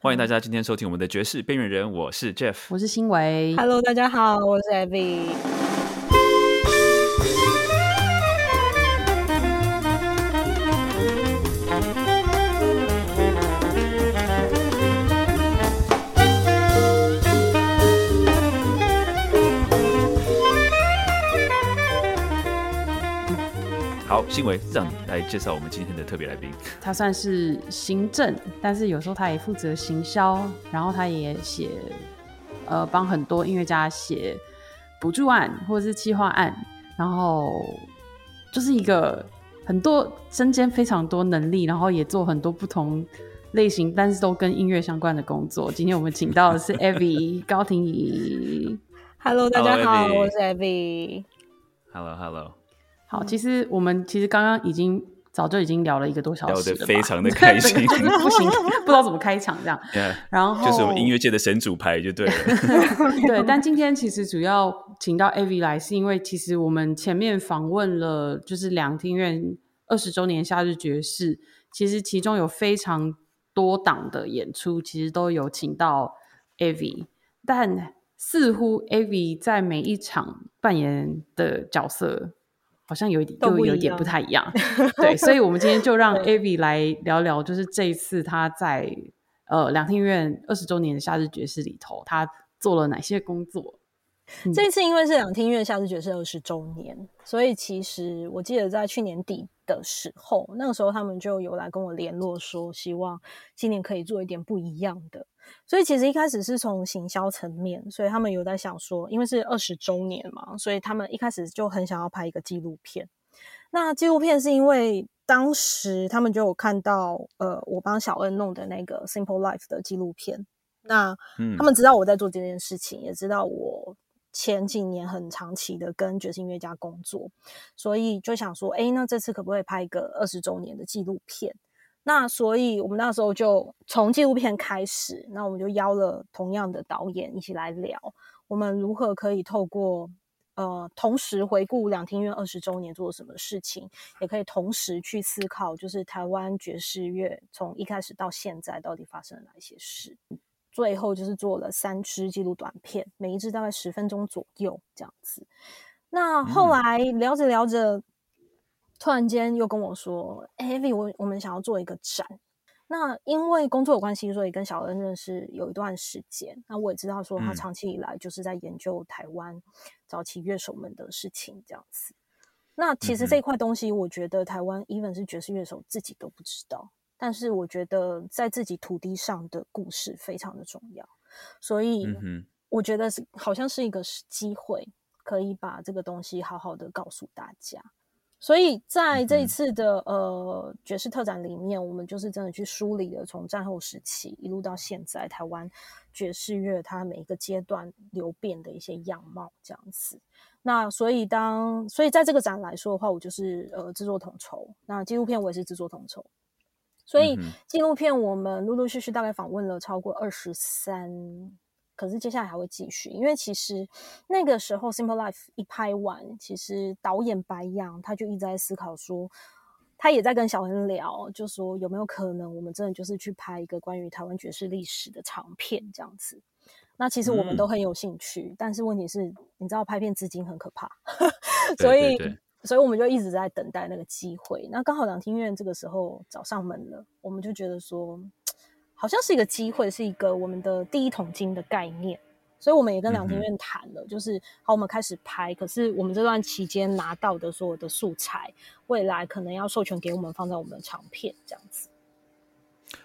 欢迎大家今天收听我们的爵士边缘人，我是 Jeff，我是新维。Hello，大家好，我是 Abby。新维让你来介绍我们今天的特别来宾。他算是行政，但是有时候他也负责行销，然后他也写，呃，帮很多音乐家写补助案或者是企划案，然后就是一个很多身兼非常多能力，然后也做很多不同类型，但是都跟音乐相关的工作。今天我们请到的是 Abby 高婷怡。Hello，大家好我是 Abby。Hello，Hello，好，其实我们其实刚刚已经早就已经聊了一一个多小聊时了吧，得非常的 开心不行，不知道怎么开场这样。Yeah，然后就是我们音乐界的神主牌就对了。对，但今天其实主要请到 Avi 来，是因为其实我们前面访问了就是两厅院二十周年夏日爵士，其实其中有非常多档的演出，其实都有请到 Avi，但似乎 Avi 在每一场扮演的角色。好像有一点又有一点不太一样，对，所以我们今天就让对 Avi 来聊聊，就是这一次他在呃两厅院二十周年的夏日爵士里头，他做了哪些工作？嗯这一次因为是两厅院夏日爵士二十周年，所以其实我记得在去年底的时候，那个时候他们就有来跟我联络说，希望今年可以做一点不一样的。所以其实一开始是从行销层面，所以他们有在想说，因为是二十周年嘛，所以他们一开始就很想要拍一个纪录片。那纪录片是因为当时他们就有看到，呃，我帮小恩弄的那个 Simple Life 的纪录片，那嗯他们知道我在做这件事情，也知道我前几年很长期的跟爵士音乐家工作，所以就想说，哎，那这次可不可以拍一个二十周年的纪录片？那所以我们那时候就从纪录片开始，那我们就邀了同样的导演一起来聊，我们如何可以透过呃同时回顾两厅院二十周年做了什么事情，也可以同时去思考，就是台湾爵士乐从一开始到现在到底发生了哪一些事。最后就是做了三支纪录短片，每一支大概十分钟左右这样子。那后来聊着聊着，突然间又跟我说：“哎、v 我我们想要做一个展。”那因为工作有关系，所以跟小恩认识有一段时间。那我也知道说他嗯长期以来就是在研究台湾早期乐手们的事情这样子。那其实这一块东西，我觉得台湾 even 是爵士乐手自己都不知道。但是我觉得在自己土地上的故事非常的重要，所以嗯我觉得是好像是一个机会，可以把这个东西好好的告诉大家。所以在这一嗯次的、呃爵士特展里面，我们就是真的去梳理了从战后时期一路到现在台湾爵士乐它每一个阶段流变的一些样貌，这样子。那所以当所以在这个展来说的话，我就是呃制作统筹，那纪录片我也是制作统筹。所以纪录片我们陆陆续续大概访问了超过二十三，可是接下来还会继续，因为其实那个时候《Simple Life》一拍完，其实导演白杨他就一直在思考说，他也在跟小恩聊，就说有没有可能我们真的就是去拍一个关于台湾爵士历史的长片这样子。那其实我们都嗯很有兴趣，但是问题是，你知道拍片资金很可怕，所以对对所以我们就一直在等待那个机会。那刚好两厅院这个时候找上门了，我们就觉得说，好像是一个机会，是一个我们的第一桶金的概念。所以我们也跟两厅院谈了，就是好，我们开始拍。可是我们这段期间拿到的所有的素材，未来可能要授权给我们，放在我们的长片这样子。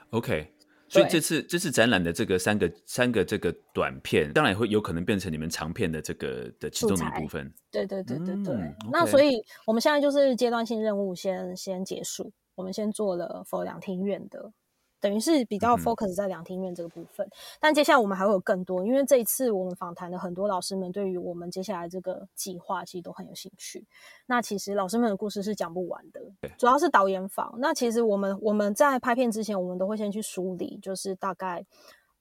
OK，所以这次这次展览的这个三个三个这个短片，当然也会有可能变成你们长片的这个的其中的一部分。对对对对对。嗯那所以我们现在就是阶段性任务先先结束，我们先做了 for 两厅院的，等于是比较 focus 在两厅院这个部分。但接下来我们还会有更多，因为这一次我们访谈的很多老师们对于我们接下来这个计划其实都很有兴趣。那其实老师们的故事是讲不完的，主要是导演访。那其实我们我们在拍片之前，我们都会先去梳理，就是大概。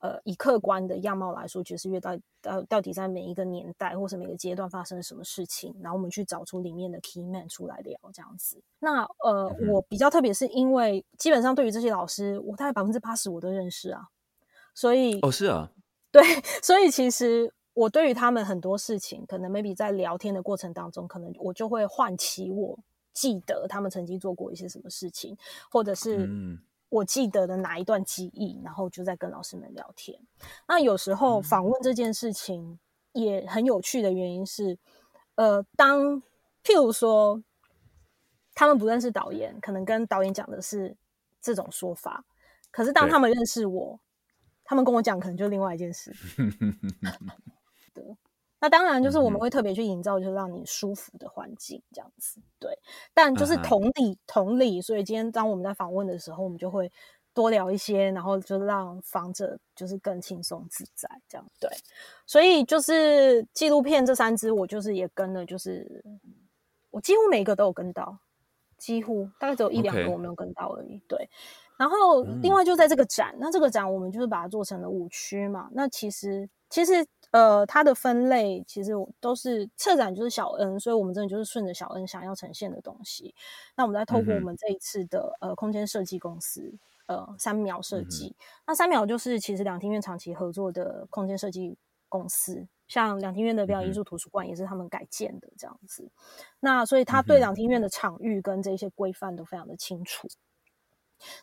呃，以客观的样貌来说，爵士乐到到到底在每一个年代或是每个阶段发生了什么事情，然后我们去找出里面的 key man 出来聊这样子。那呃，我比较特别是因为基本上对于这些老师，我大概百分之八十我都认识啊，所以哦，是啊，对，所以其实我对于他们很多事情，可能 maybe 在聊天的过程当中，可能我就会唤起我记得他们曾经做过一些什么事情，或者是嗯我记得的哪一段记忆，然后就在跟老师们聊天。那有时候访问这件事情也很有趣的原因是，呃，当譬如说他们不认识导演，可能跟导演讲的是这种说法，可是当他们认识我，他们跟我讲可能就另外一件事。那当然就是我们会特别去营造，就是让你舒服的环境，这样子。对，但就是同理，同理，所以今天当我们在访问的时候，我们就会多聊一些，然后就让访者就是更轻松自在，这样对。所以就是纪录片这三支，我就是也跟了，就是我几乎每一个都有跟到，几乎大概只有一两个我没有跟到而已。对，然后另外就在这个展，那这个展我们就是把它做成了五区嘛。那其实其实呃，它的分类其实我都是策展就是小 N，所以我们真的就是顺着小 N 想要呈现的东西。那我们再透过我们这一次的呃空间设计公司。呃，三秒设计，那三秒就是其实两厅院长期合作的空间设计公司，像两厅院的表演艺术图书馆也是他们改建的这样子。那所以他对两厅院的场域跟这些规范都非常的清楚。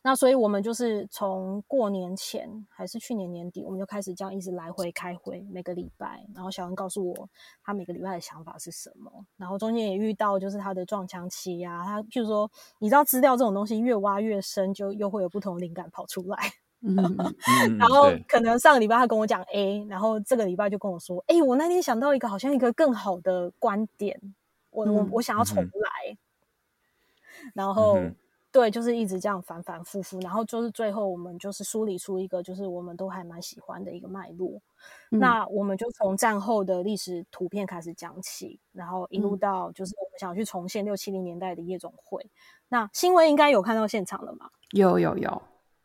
那所以我们就是从过年前还是去年年底，我们就开始这样一直来回开会，每个礼拜。然后小恩告诉我他每个礼拜的想法是什么，然后中间也遇到就是他的撞墙期呀、他譬如说，你知道资料这种东西越挖越深，就又会有不同的灵感跑出来。嗯，嗯 然后可能上个礼拜他跟我讲 A，然后这个礼拜就跟我说，哎、我那天想到一个好像一个更好的观点，我我嗯我想要重嗯来，然后、对，就是一直这样反反复复，然后就是最后我们就是梳理出一个就是我们都还蛮喜欢的一个脉络。嗯那我们就从战后的历史图片开始讲起，然后一路嗯到就是我们想去重现六七零年代的夜总会。那新闻应该有看到现场了嘛？有有有，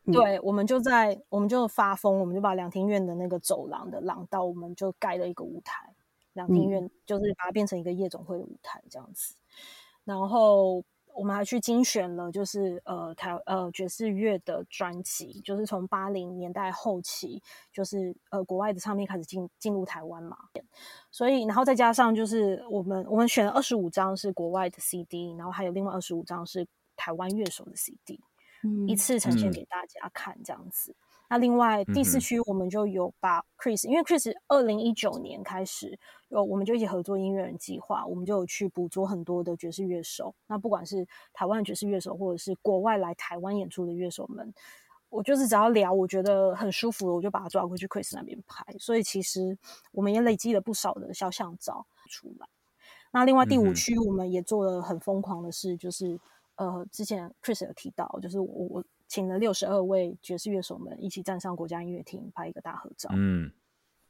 嗯对，我们就在我们就发疯，我们就把两厅院的那个走廊的廊道，我们就盖了一个舞台。两厅嗯院就是把它变成一个夜总会的舞台这样子。然后我们还去精选了，就是呃台呃爵士乐的专辑，就是从八零年代后期，就是呃国外的唱片开始进进入台湾嘛。所以，然后再加上就是我们我们选了二十五张是国外的 CD，然后还有另外二十五张是台湾乐手的 CD。嗯一次呈现嗯给大家看这样子。那另外第四区我们就有把 Chris，、因为 Chris 二零一九年开始有我们就一起合作音乐人计划，我们就有去捕捉很多的爵士乐手。那不管是台湾的爵士乐手，或者是国外来台湾演出的乐手们，我就是只要聊我觉得很舒服的，我就把他抓过去 Chris 那边拍。所以其实我们也累积了不少的肖像照出来。那另外第五区我们也做了很疯狂的事，就是呃，之前 Chris 有提到，就是我我请了六十二位爵士乐手们一起站上国家音乐厅拍一个大合照，嗯嗯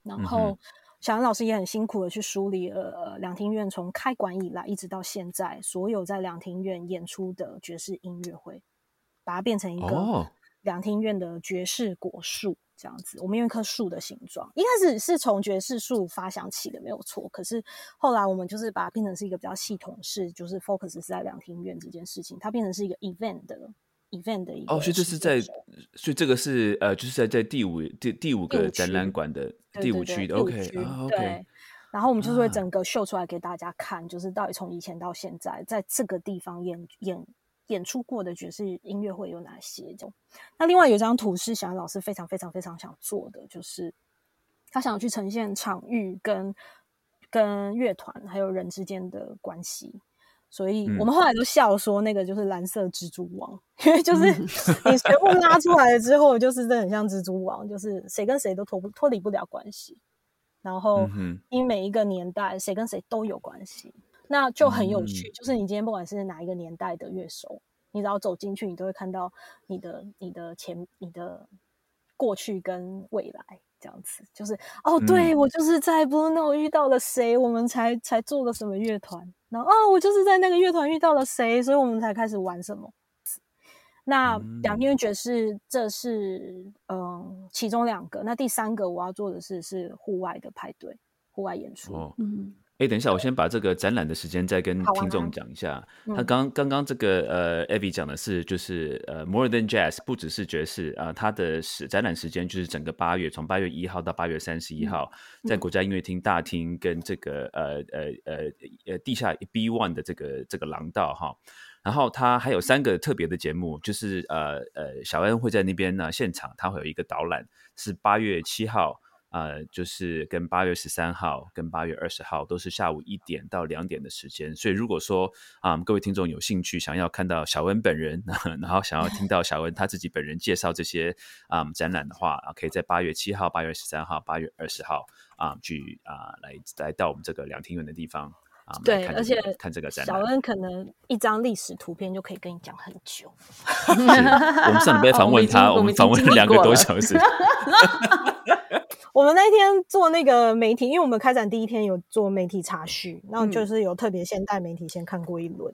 然后小杨老师也很辛苦的去梳理了呃两厅院从开馆以来一直到现在所有在两厅院演出的爵士音乐会，把它变成一个哦两厅院的爵士果树这样子。我们用一棵树的形状，一开始是从爵士树发想起的，没有错。可是后来我们就是把它变成是一个比较系统式，就是 focus 是在两厅院这件事情，它变成是一个 event 的 event 的一个哦，所以这是在所以这个是呃，就是在在第五第第五个展览馆的第五区的，OK 啊，OK，然后我们就是会啊整个秀出来给大家看，就是到底从以前到现在，在这个地方演演演出过的爵士音乐会有哪些？这种。那另外有一张图是小安老师非常非常非常想做的，就是他想去呈现场域跟跟乐团还有人之间的关系。所以嗯我们后来都笑说，那个就是蓝色蜘蛛网，因为就是你全部拉出来了之后，就是真的很像蜘蛛网，就是谁跟谁都脱不脱离不了关系。然后嗯哼因为每一个年代谁跟谁都有关系，那就很有趣。嗯就是你今天不管是哪一个年代的乐手，你只要走进去，你都会看到你的、你的前、你的过去跟未来这样子。就是哦，对、嗯我就是在 Blue Note 遇到了谁，我们才才做了什么乐团。然后哦，我就是在那个乐团遇到了谁，所以我们才开始玩什么。那嗯两天爵士，这是嗯其中两个。那第三个我要做的是是户外的派对，户外演出。哦，嗯哎，等一下，我先把这个展览的时间再跟听众讲一下。他刚刚刚这个呃，Evie 讲的是就是呃，More than Jazz 不只是爵士啊，它的时展览时间就是整个八月，从八月一号到八月三十一号，在国家音乐厅大厅跟这个呃呃呃呃地下 B One 的这个这个廊道哈。然后它还有三个特别的节目，就是呃呃，小恩会在那边呢现场，他会有一个导览，是八月七号。呃，就是跟八月十三号跟八月二十号都是下午一点到两点的时间，所以如果说啊，各位听众有兴趣想要看到小温本人，然后想要听到小温他自己本人介绍这些啊展览的话啊，可以在八月七号、八月十三号、八月二十号啊去啊来来到我们这个两厅院的地方啊，对，而且看这个展览，小恩可能一张历史图片就可以跟你讲很久。我们上礼拜访问他，我们访问了两个多小时。我们那天做那个媒体，因为我们开展第一天有做媒体查序，然后就是有特别先带媒体先看过一轮，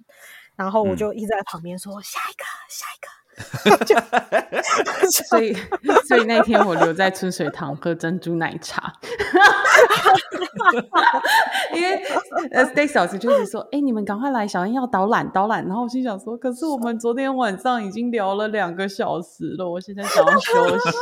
然后我就一直在旁边说下一个，下一个。所以，所以那天我留在春水堂喝珍珠奶茶，因为呃，Stacy 老师就是说，哎，你们赶快来，小英要导览导览。然后我心想说，可是我们昨天晚上已经聊了两个小时了，我现在想要休息。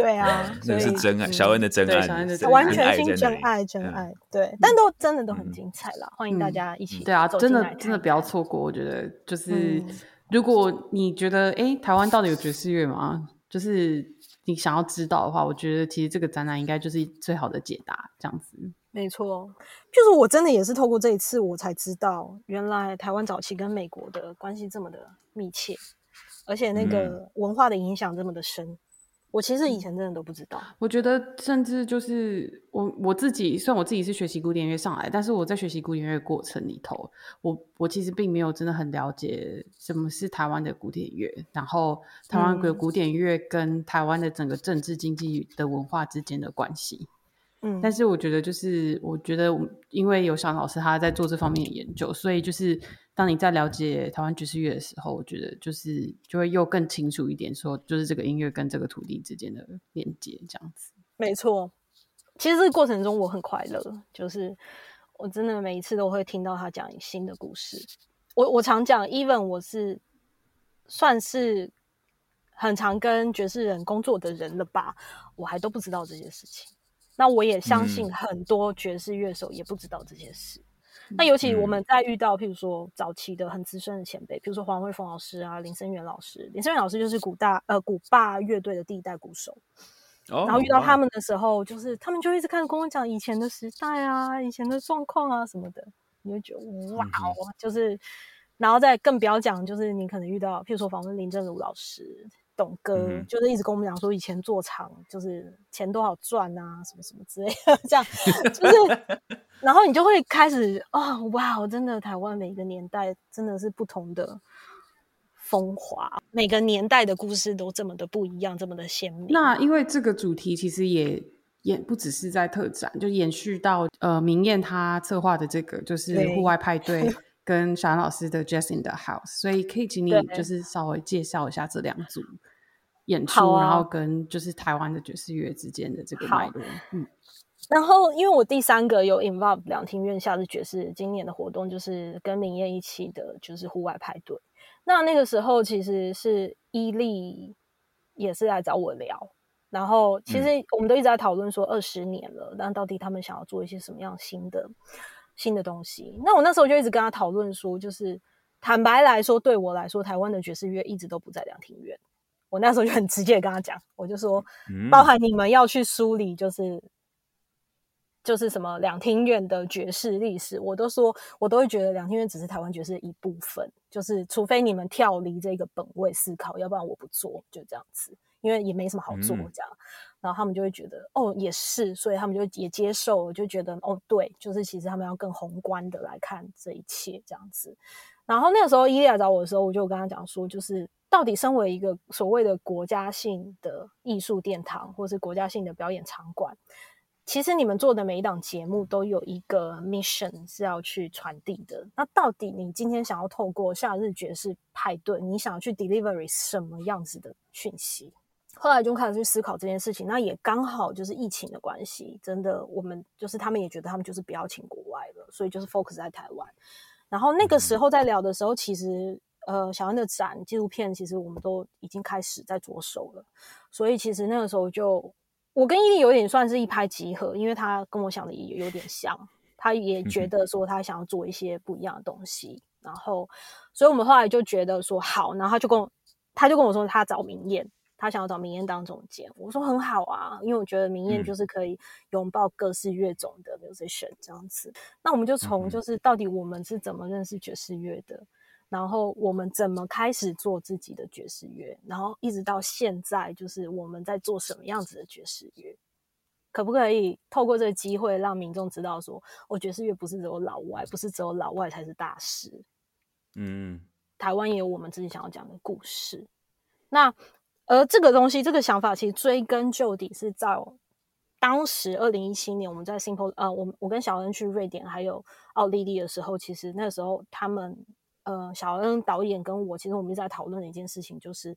对啊，那是真爱，小恩的真爱，完全是真爱，真爱。对，但都真的都很精彩啦，欢迎大家一起。对啊，真的真的不要错过。我觉得就是，如果你觉得哎，台湾到底有爵士乐吗？就是你想要知道的话，我觉得其实这个展览应该就是最好的解答。这样子，没错，就是我真的也是透过这一次，我才知道原来台湾早期跟美国的关系这么的密切，而且那个文化的影响这么的深。我其实以前真的都不知道。我觉得，甚至就是我我自己，虽然我自己是学习古典乐上来，但是我在学习古典乐过程里头，我我其实并没有真的很了解什么是台湾的古典乐，然后台湾的古典乐跟台湾的整个政治经济的文化之间的关系。嗯，但是我觉得，就是我觉得，因为有小老师他在做这方面的研究，所以就是当你在了解台湾爵士乐的时候，我觉得就是就会又更清楚一点，说就是这个音乐跟这个土地之间的连接，这样子。没错，其实这个过程中我很快乐，就是我真的每一次都会听到他讲新的故事。我我常讲，even 我是算是很常跟爵士人工作的人了吧，我还都不知道这些事情。那我也相信很多爵士乐手也不知道这些事。那尤其我们在遇到，譬如说早期的很资深的前辈，譬如说黄慧峰老师啊、林生源老师。林生源老师就是古大呃古霸乐队的第一代鼓手。哦。然后遇到他们的时候，就是他们就一直开始跟我讲以前的时代啊、以前的状况啊什么的，你就觉得哇哦，就是，然后再更不要讲，就是你可能遇到譬如说访问林正如老师。董哥就是一直跟我们讲说，以前做厂就是钱多少赚啊，什么什么之类的，这样就是，然后你就会开始哦，哇，真的台湾每个年代真的是不同的风华，每个年代的故事都这么的不一样，这么的鲜明。那因为这个主题其实也也不只是在特展，就延续到呃明艳他策划的这个就是户外派对 跟小安老师的 Jazz in the House，所以可以请你就是稍微介绍一下这两组。演出，然后跟就是台湾的爵士乐之间的这个脉络。嗯，然后因为我第三个有 involve 两厅院下的爵士今年的活动，就是跟明艳一起的，就是户外派对。那那个时候其实是伊利也是来找我聊，然后其实我们都一直在讨论说二十年了，那到底他们想要做一些什么样新的新的东西？那我那时候就一直跟他讨论说，就是坦白来说，对我来说，台湾的爵士乐一直都不在两厅院。我那时候就很直接跟他讲，我就说，包含你们要去梳理，就是就是什么两厅院的爵士历史，我都说，我都会觉得两厅院只是台湾爵士的一部分，就是除非你们跳离这个本位思考，要不然我不做，就这样子，因为也没什么好做这样。然后他们就会觉得，哦，也是，所以他们就也接受，就觉得，哦，对，就是其实他们要更宏观的来看这一切这样子。然后那个时候伊利亚找我的时候，我就跟他讲说，就是。到底身为一个所谓的国家性的艺术殿堂，或是国家性的表演场馆，其实你们做的每一档节目都有一个 mission 是要去传递的。那到底你今天想要透过夏日爵士派对，你想要去 deliver 什么样子的讯息？后来就开始去思考这件事情，那也刚好就是疫情的关系，真的我们就是他们也觉得他们就是不要请国外了，所以就是 focus 在台湾。然后那个时候在聊的时候，其实呃小安的展纪录片其实我们都已经开始在着手了，所以其实那个时候就我跟伊利有点算是一拍即合，因为他跟我想的也有点像，他也觉得说他想要做一些不一样的东西，然后所以我们后来就觉得说好，然后他就跟我他就跟我说他找明艳。他想要找明艳当总监，我说很好啊，因为我觉得明艳就是可以拥抱各式乐种的 musician 这样子。那我们就从就是到底我们是怎么认识爵士乐的，然后我们怎么开始做自己的爵士乐，然后一直到现在，就是我们在做什么样子的爵士乐，可不可以透过这个机会让民众知道说，我爵士乐不是只有老外，不是只有老外才是大师，嗯，台湾也有我们自己想要讲的故事。那而这个东西，这个想法其实追根究底是在当时二零一七年，我们在 Simple 呃，我我跟小恩去瑞典还有奥地利的时候，其实那时候他们呃，小恩导演跟我，其实我们一直在讨论的一件事情，就是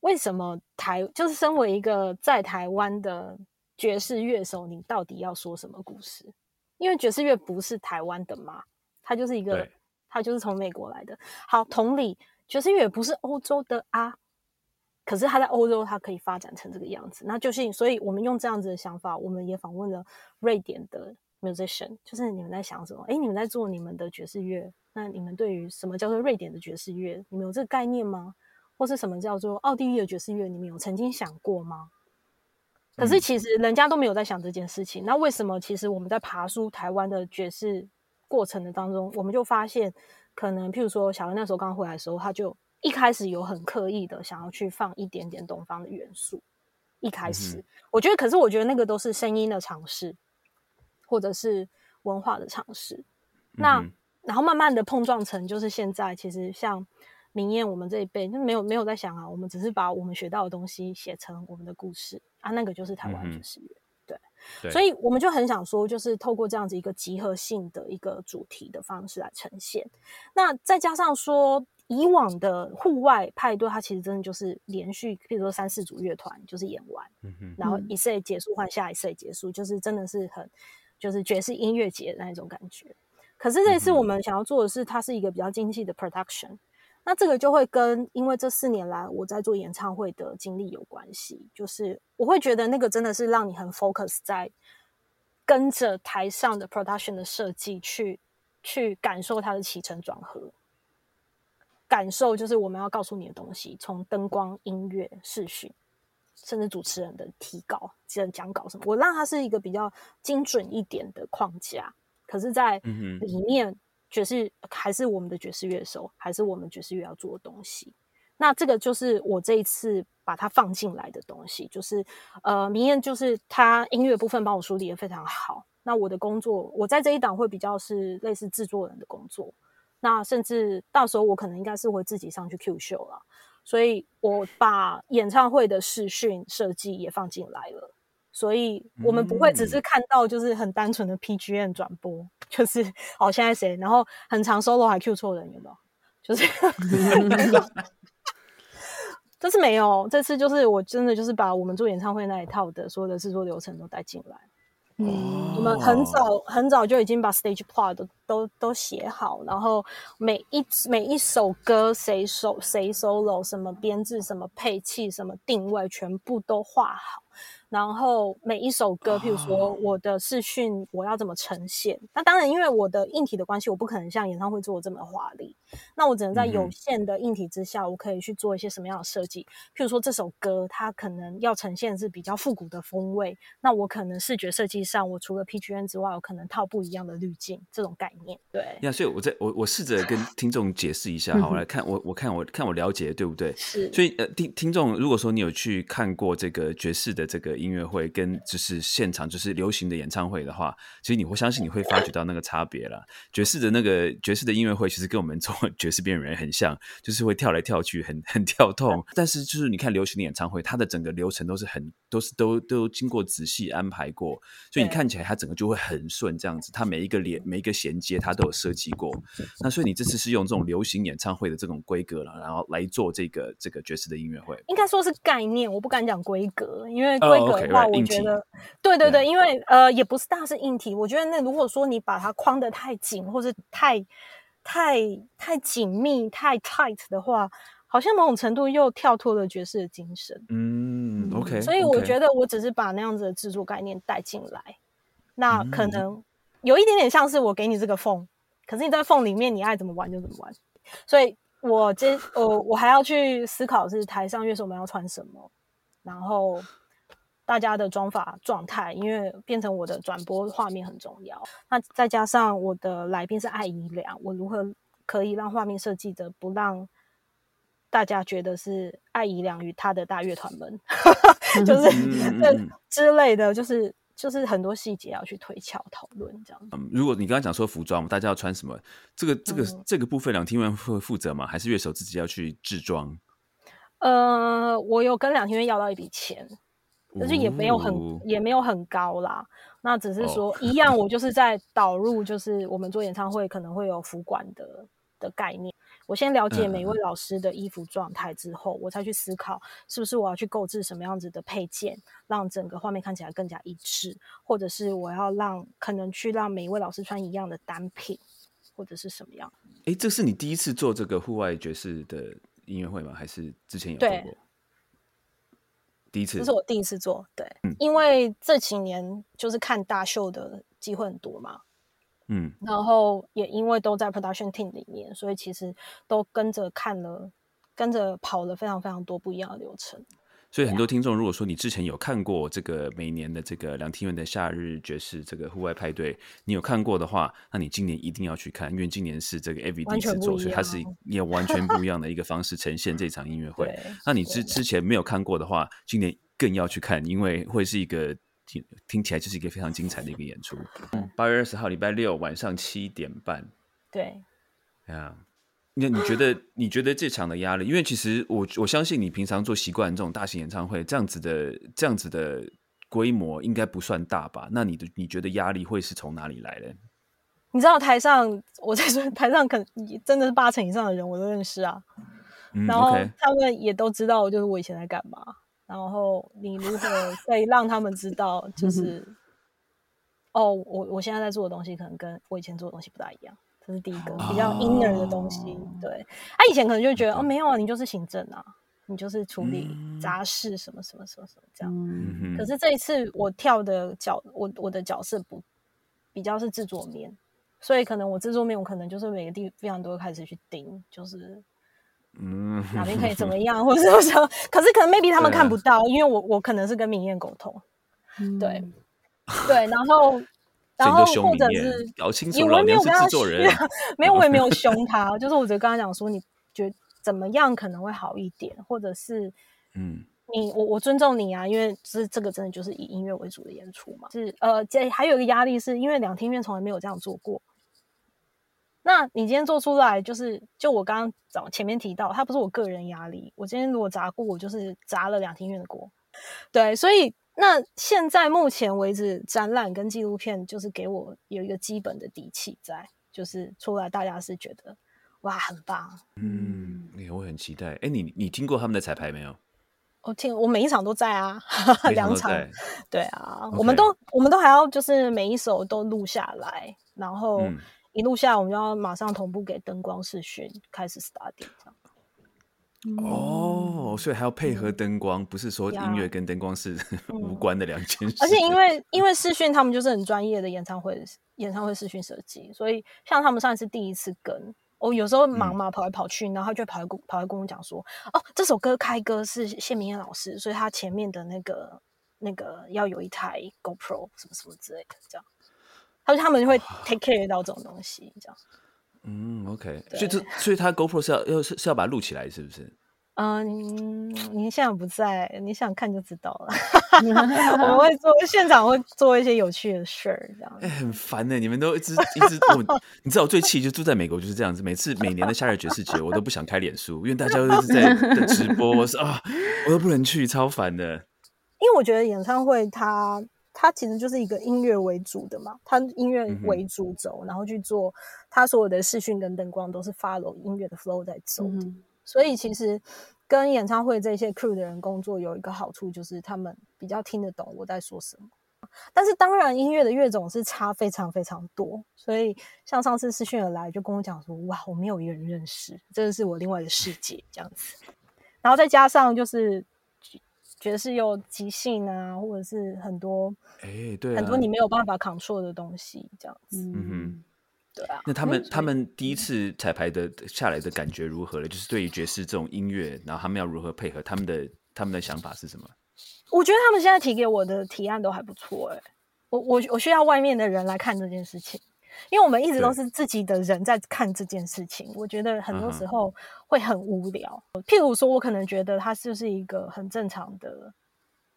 为什么台就是身为一个在台湾的爵士乐手，你到底要说什么故事？因为爵士乐不是台湾的嘛，它就是一个，它就是从美国来的。好，同理，爵士乐也不是欧洲的啊。可是他在欧洲，他可以发展成这个样子，那就是，所以我们用这样子的想法，我们也访问了瑞典的 musician，就是你们在想什么？哎，你们在做你们的爵士乐，那你们对于什么叫做瑞典的爵士乐，你们有这个概念吗？或是什么叫做奥地利的爵士乐，你们有曾经想过吗？可是其实人家都没有在想这件事情。那为什么？其实我们在爬书台湾的爵士过程的当中，我们就发现，可能譬如说小恩那时候刚回来的时候，他就。一开始有很刻意的想要去放一点点东方的元素，一开始我觉得，可是我觉得那个都是声音的尝试，或者是文化的尝试。那然后慢慢的碰撞成，就是现在其实像明艳我们这一辈就没有没有在想啊，我们只是把我们学到的东西写成我们的故事啊，那个就是台湾爵士乐。对，所以我们就很想说，就是透过这样子一个集合性的一个主题的方式来呈现。那再加上说。以往的户外派对，它其实真的就是连续，比如说三四组乐团就是演完，嗯然后一岁结束换下一岁结束，就是真的是很就是爵士音乐节的那种感觉。可是这一次我们想要做的是，它是一个比较精细的 production。那这个就会跟因为这四年来我在做演唱会的经历有关系，就是我会觉得那个真的是让你很 focus 在跟着台上的 production 的设计去去感受它的起承转合。感受就是我们要告诉你的东西，从灯光、音乐、视讯，甚至主持人的提稿、讲讲稿什么，我让它是一个比较精准一点的框架。可是，在里面爵士还是我们的爵士乐手，还是我们爵士乐要做的东西。那这个就是我这一次把它放进来的东西，就是呃，明艳就是他音乐部分帮我梳理的非常好。那我的工作，我在这一档会比较是类似制作人的工作。那甚至到时候我可能应该是会自己上去 Q 秀了，所以我把演唱会的视讯设计也放进来了，所以我们不会只是看到就是很单纯的 PGM 转播，就是哦现在谁，然后很长 solo 还 Q 错人有没有？就是这 次没有，这次就是我真的就是把我们做演唱会那一套的所有的制作流程都带进来。嗯我们很早很早就已经把 stage plot 都都都写好，然后每一每一首歌谁首谁 solo，什么编制，什么配器，什么定位，全部都画好。然后每一首歌，譬如说我的视讯，我要怎么呈现？那当然，因为我的硬体的关系，我不可能像演唱会做的这么华丽。那我只能在有限的硬体之下，我可以去做一些什么样的设计？譬如说这首歌，它可能要呈现是比较复古的风味，那我可能视觉设计上，我除了 PGN 之外，我可能套不一样的滤镜，这种概念。对。呀，所以我在我我试着跟 听众解释一下哈，我来看我我看我看我了解对不对？是。所以呃，听听众，如果说你有去看过这个爵士的这个。音乐会跟就是现场就是流行的演唱会的话，其实你会相信你会发觉到那个差别了。爵士的那个爵士的音乐会，其实跟我们做 爵士边缘人很像，就是会跳来跳去，很很跳动。但是就是你看流行的演唱会，它的整个流程都是很都是都都经过仔细安排过，所以你看起来它整个就会很顺这样子。它每一个连每一个衔接。节他都有设计过。那所以你这次是用这种流行演唱会的这种规格了，然后来做这个这个爵士的音乐会。应该说是概念，我不敢讲规格，因为规格的话，我觉得对对对，因为呃也不是大是硬体。我觉得那如果说你把它框得太紧，或者太太太紧密、太 tight 的话。好像某种程度又跳脱了爵士的精神，嗯，OK，所以我觉得我只是把那样子的制作概念带进来，那可能有一点点像是我给你这个缝，可是你在缝里面你爱怎么玩就怎么玩，所以我这我我还要去思考是台上乐手们要穿什么，然后大家的妆法状态，因为变成我的转播画面很重要，那再加上我的来宾是艾姨良，我如何可以让画面设计的不让。大家觉得是爱姨良与他的大乐团们，就是 之类的，就是就是很多细节要去推敲讨论这样。嗯，如果你刚刚讲说服装，大家要穿什么？这个这个这个部分，两厅院会负责吗？还是乐手自己要去制装？呃，我有跟两厅院要到一笔钱，但是也没有很也没有很高啦。那只是说一样，我就是在导入，就是我们做演唱会可能会有服管的的概念。我先了解每一位老师的衣服状态之后，我才去思考是不是我要去购置什么样子的配件，让整个画面看起来更加一致，或者是我要让可能去让每一位老师穿一样的单品，或者是什么样？哎，这是你第一次做这个户外爵士的音乐会吗？还是之前有做过？第一次，这是我第一次做。对，因为这几年就是看大秀的机会很多嘛。嗯，然后也因为都在 production team 里面，所以其实都跟着看了，跟着跑了非常非常多不一样的流程。所以很多听众，如果说你之前有看过这个每年的这个梁庭院的夏日爵士这个户外派对，你有看过的话，那你今年一定要去看，因为今年是这个 every 第一次做，所以它是也完全不一样的一个 方式呈现这场音乐会。那你之之前没有看过的话，今年更要去看，因为会是一个。听听起来就是一个非常精彩的一个演出。八月二十号礼拜六晚上七点半。对，啊，那你觉得你觉得这场的压力？因为其实我我相信你平常做习惯这种大型演唱会，这样子的这样子的规模应该不算大吧？那你的你觉得压力会是从哪里来的？你知道台上我在说台上可能真的是八成以上的人我都认识啊，然后他们也都知道就是我以前在干嘛。然后你如何可以让他们知道，就是哦，我我现在在做的东西可能跟我以前做的东西不大一样，这是第一个比较 inner 的东西。对，他以前可能就觉得哦，没有啊，你就是行政啊，你就是处理杂事什么什么什么什么这样。可是这一次我跳的角，我我的角色不比较是制作面，所以可能我制作面，我可能就是每个地非常都会开始去盯，就是。嗯，哪边可以怎么样，或者什么？可是可能 maybe 他们看不到，因为我我可能是跟明艳沟通，对。对，然后 然后或者是搞清楚，我没有跟他说，没有，我也没有凶他，就是我只跟他讲说，你觉得怎么样可能会好一点，或者是嗯，你我我尊重你啊，因为是这个真的就是以音乐为主的演出嘛，是呃，这还有一个压力，是因为两厅院从来没有这样做过。那你今天做出来，就是就我刚刚早前面提到，它不是我个人压力。我今天如果砸锅，我就是砸了两厅院的锅。对，所以那现在目前为止，展览跟纪录片就是给我有一个基本的底气在，就是出来大家是觉得哇很棒。嗯，我很期待。哎，你你听过他们的彩排没有？我听，我每一场都在啊，两场。对啊，我们都我们都还要就是每一首都录下来，然后。一路下，我们就要马上同步给灯光视讯，开始 study 这样。哦，所以还要配合灯光，不是说音乐跟灯光是 无关的两件事。而且因为因为视讯，他们就是很专业的演唱会演唱会视讯设计，所以像他们上一次第一次跟，我有时候忙嘛跑来跑去，然后他就跑来跟跑来跟我讲说，哦，这首歌开歌是谢明燕老师，所以他前面的那个那个要有一台 GoPro 什么什么之类的这样。他说他们会 take care 到这种东西，这样。嗯，OK。所以这，所以他 GoPro 是要要是是要把它录起来，是不是？嗯，您现在不在，你想看就知道了。我们会做现场会做一些有趣的事儿，这样。哎，很烦呢，你们都一直一直我，你知道我最气就住在美国就是这样子，每次每年的夏日爵士节，我都不想开脸书，因为大家都是在在直播，我说啊，我都不能去，超烦的。因为我觉得演唱会它。他其实就是一个音乐为主的嘛，它音乐为主轴，然后去做它所有的视讯跟灯光都是 follow 音乐的 flow 在走的。所以其实跟演唱会这些 crew 的人工作有一个好处，就是他们比较听得懂我在说什么。但是当然，音乐的乐种是差非常非常多。所以像上次视讯而来就跟我讲说：“哇，我没有一个人认识，这是我另外的世界这样子。”然后再加上就是爵士又即兴啊，或者是很多哎，对，很多你没有办法 control 的东西这样子。嗯哼。对啊，那他们他们第一次彩排的下来的感觉如何了？就是对于爵士这种音乐，然后他们要如何配合？他们的他们的想法是什么？我觉得他们现在提给我的提案都还不错哎，我我我需要外面的人来看这件事情，因为我们一直都是自己的人在看这件事情，我觉得很多时候会很无聊。譬如说，我可能觉得它就是一个很正常的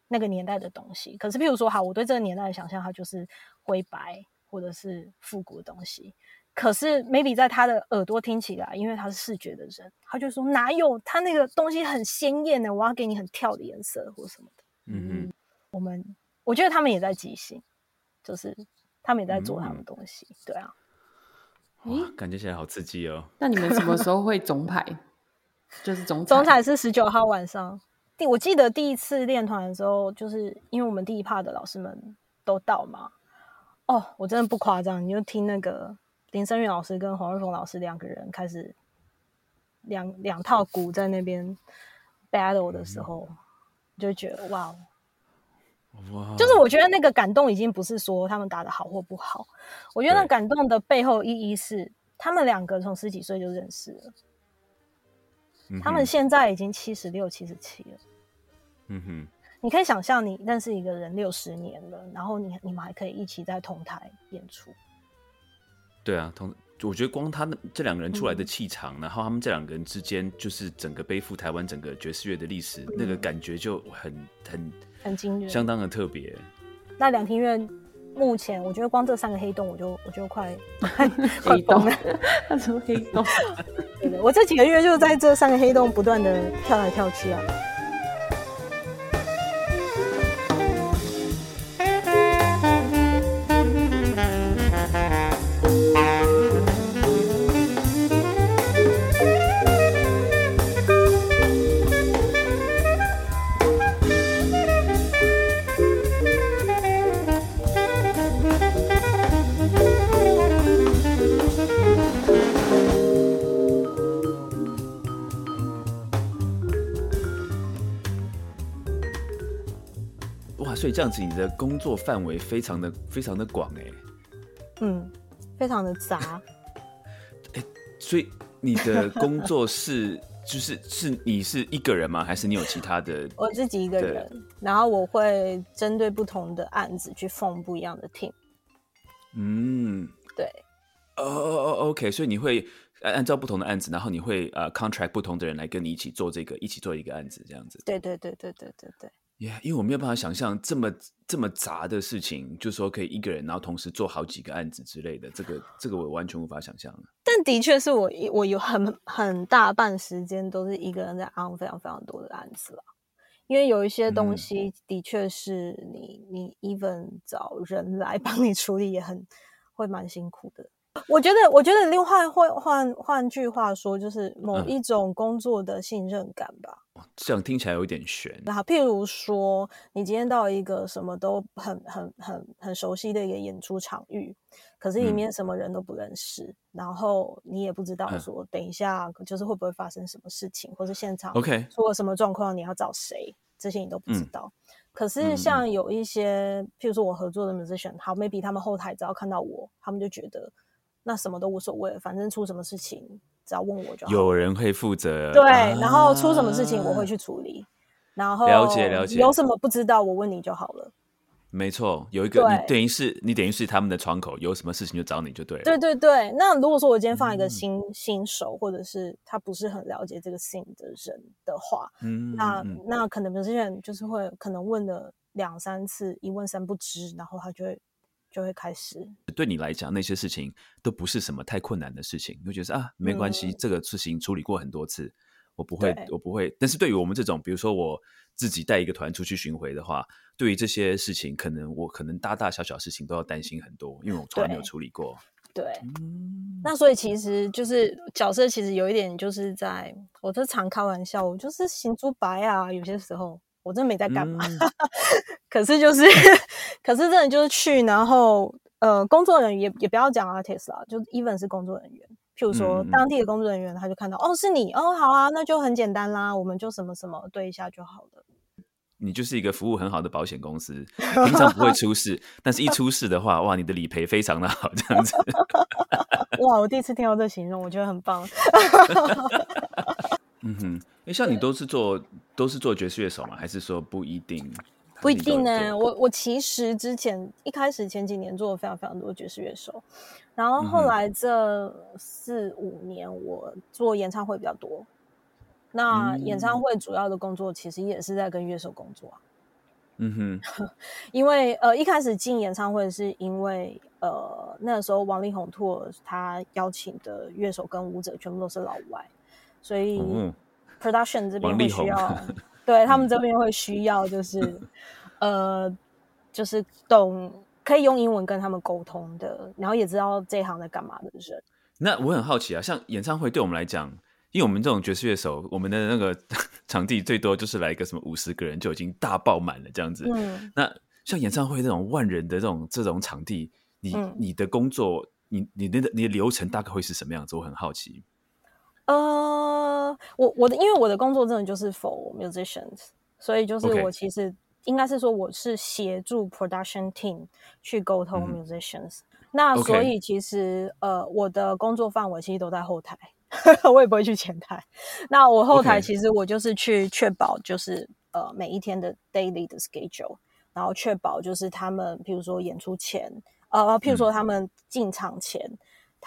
那个年代的东西，可是譬如说，好，我对这个年代的想象，它就是灰白。或者是复古的东西，可是 maybe 在他的耳朵听起来，因为他是视觉的人，他就说哪有他那个东西很鲜艳的，我要给你很跳的颜色或什么的。嗯嗯，我们我觉得他们也在即兴，就是他们也在做他们东西。对啊，哇，感觉起来好刺激哦。那你们什么时候会总排？就是总总彩是十九号晚上。第我记得第一次练团的时候，就是因为我们第一趴的老师们都到嘛。哦，我真的不夸张，你就听那个林生玉老师跟黄瑞峰老师两个人开始两两套鼓在那边 battle 的时候，就觉得哇，哇，就是我觉得那个感动已经不是说他们打的好或不好，我觉得那感动的背后意义是他们两个从十几岁就认识了，他们现在已经七十六、七十七了，嗯哼。你可以想象，你认识一个人六十年了，然后你你们还可以一起在同台演出。对啊，同我觉得光他这两个人出来的气场，然后他们这两个人之间，就是整个背负台湾整个爵士乐的历史，那个感觉就很很很惊人，相当的特别。那两厅院目前，我觉得光这三个黑洞，我就我就快 黑洞了。什么黑洞？对的，我这几个月就在这三个黑洞不断的跳来跳去啊。这样子，你的工作范围非常的非常的广哎，嗯，非常的杂，哎，所以你的工作是就是 是你是一个人吗？还是你有其他的？我自己一个人，然后我会针对不同的案子去 form 不一样的 team。嗯，对，哦哦哦 OK，所以你会按照不同的案子，然后你会呃 contract 不同的人来跟你一起做这个，一起做一个案子，这样子。对对对对对对对。耶，因为我没有办法想象这么这么杂的事情，就说可以一个人，然后同时做好几个案子之类的，这个这个我完全无法想象。但的确是我我有很很大半时间都是一个人在 on 非常非常多的案子了，因为有一些东西的确是你你 even 找人来帮你处理也很会蛮辛苦的。我觉得我觉得另外换换换句话说，就是某一种工作的信任感吧。这样听起来有一点悬。那譬如说，你今天到一个什么都很很很很熟悉的一个演出场域，可是里面什么人都不认识，然后你也不知道说等一下就是会不会发生什么事情，或是现场 OK 出了什么状况，你要找谁，这些你都不知道。可是像有一些，譬如说我合作的 musician，好，maybe 他们后台只要看到我，他们就觉得那什么都无所谓，反正出什么事情。只要问我就好。有人会负责。对，然后出什么事情我会去处理。然后了解了解，有什么不知道我问你就好了。没错，有一个你等于是你等于是他们的窗口，有什么事情就找你就对了。对对对，那如果说我今天放一个新新手，或者是他不是很了解这个 scene 的人的话，嗯，那那可能有些人就是会可能问了两三次，一问三不知，然后他就会。就会开始。对你来讲，那些事情都不是什么太困难的事情，你会觉得啊，没关系，这个事情处理过很多次，我不会，我不会。但是对于我们这种，比如说我自己带一个团出去巡回的话，对于这些事情，可能我可能大大小小事情都要担心很多，因为我从来没有处理过。对，那所以其实就是角色，其实有一点就是在，我这常开玩笑，我就是行猪白啊，有些时候我真的没在干嘛，可是就是，可是真的就是去，然后呃，工作人员也也不要讲 artist 啦，就 even 是工作人员，譬如说当地的工作人员，他就看到哦是你哦好啊，那就很简单啦，我们就什么什么对一下就好了。你就是一个服务很好的保险公司，平常不会出事，但是一出事的话，哇，你的理赔非常的好，这样子。哇，我第一次听到这形容，我觉得很棒。嗯哼，哎，像你都是做都是做爵士乐手吗？还是说不一定？不一定呢。我我其实之前一开始前几年做了非常非常多爵士乐手，然后后来这四五年我做演唱会比较多。那演唱会主要的工作其实也是在跟乐手工作啊。嗯哼，因为呃一开始进演唱会是因为呃那个时候王力宏 tour 他邀请的乐手跟舞者全部都是老外，所以 production 这边会需要，对 他们这边会需要就是呃就是懂可以用英文跟他们沟通的，然后也知道这一行在干嘛的人。那我很好奇啊，像演唱会对我们来讲。因为我们这种爵士乐手，我们的那个 场地最多就是来一个什么五十个人就已经大爆满了这样子。嗯，那像演唱会这种万人的这种这种场地，你你的工作，你你的你的流程大概会是什么样子？我很好奇。呃，我我的因为我的工作真的就是 for musicians，所以就是我其实应该是说我是协助 production team 去沟通 musicians。那所以其实呃，我的工作范围其实都在后台。我也不会去前台，那我后台其实我就是去确保，就是呃每一天的 daily 的 schedule，然后确保就是他们，譬如说演出前，呃，譬如说他们进场前。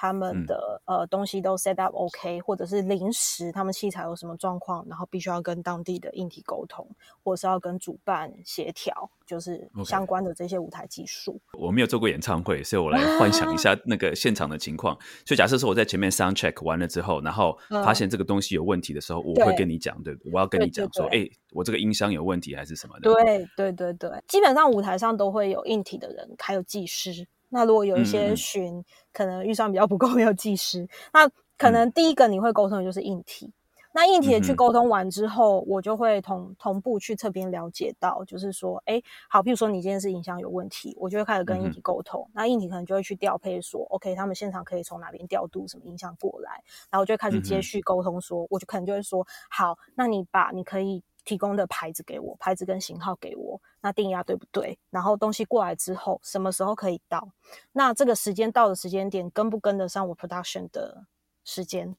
他们的呃东西都 set up OK，或者是临时他们器材有什么状况，然后必须要跟当地的硬体沟通，或者是要跟主办协调，就是相关的这些舞台技术。我没有做过演唱会，所以我来幻想一下那个现场的情况。就假设说我在前面 sound check 完了之后，然后发现这个东西有问题的时候，我会跟你讲，对不对？我要跟你讲说，哎，我这个音箱有问题还是什么的？对对对对，基本上舞台上都会有硬体的人，还有技师。那如果有一些巡，可能预算比较不够，没有技师，那可能第一个你会沟通的就是硬体。那硬体去沟通完之后，我就会同同步去侧边了解到，就是说，哎，好，譬如说你今天是影像有问题，我就会开始跟硬体沟通。那硬体可能就会去调配说，OK，他们现场可以从哪边调度什么影像过来，然后就会开始接续沟通，说，我就可能就会说，好，那你把你可以。提供的牌子给我，牌子跟型号给我，那定压对不对？然后东西过来之后，什么时候可以到？那这个时间到的时间点跟不跟得上我 production 的时间？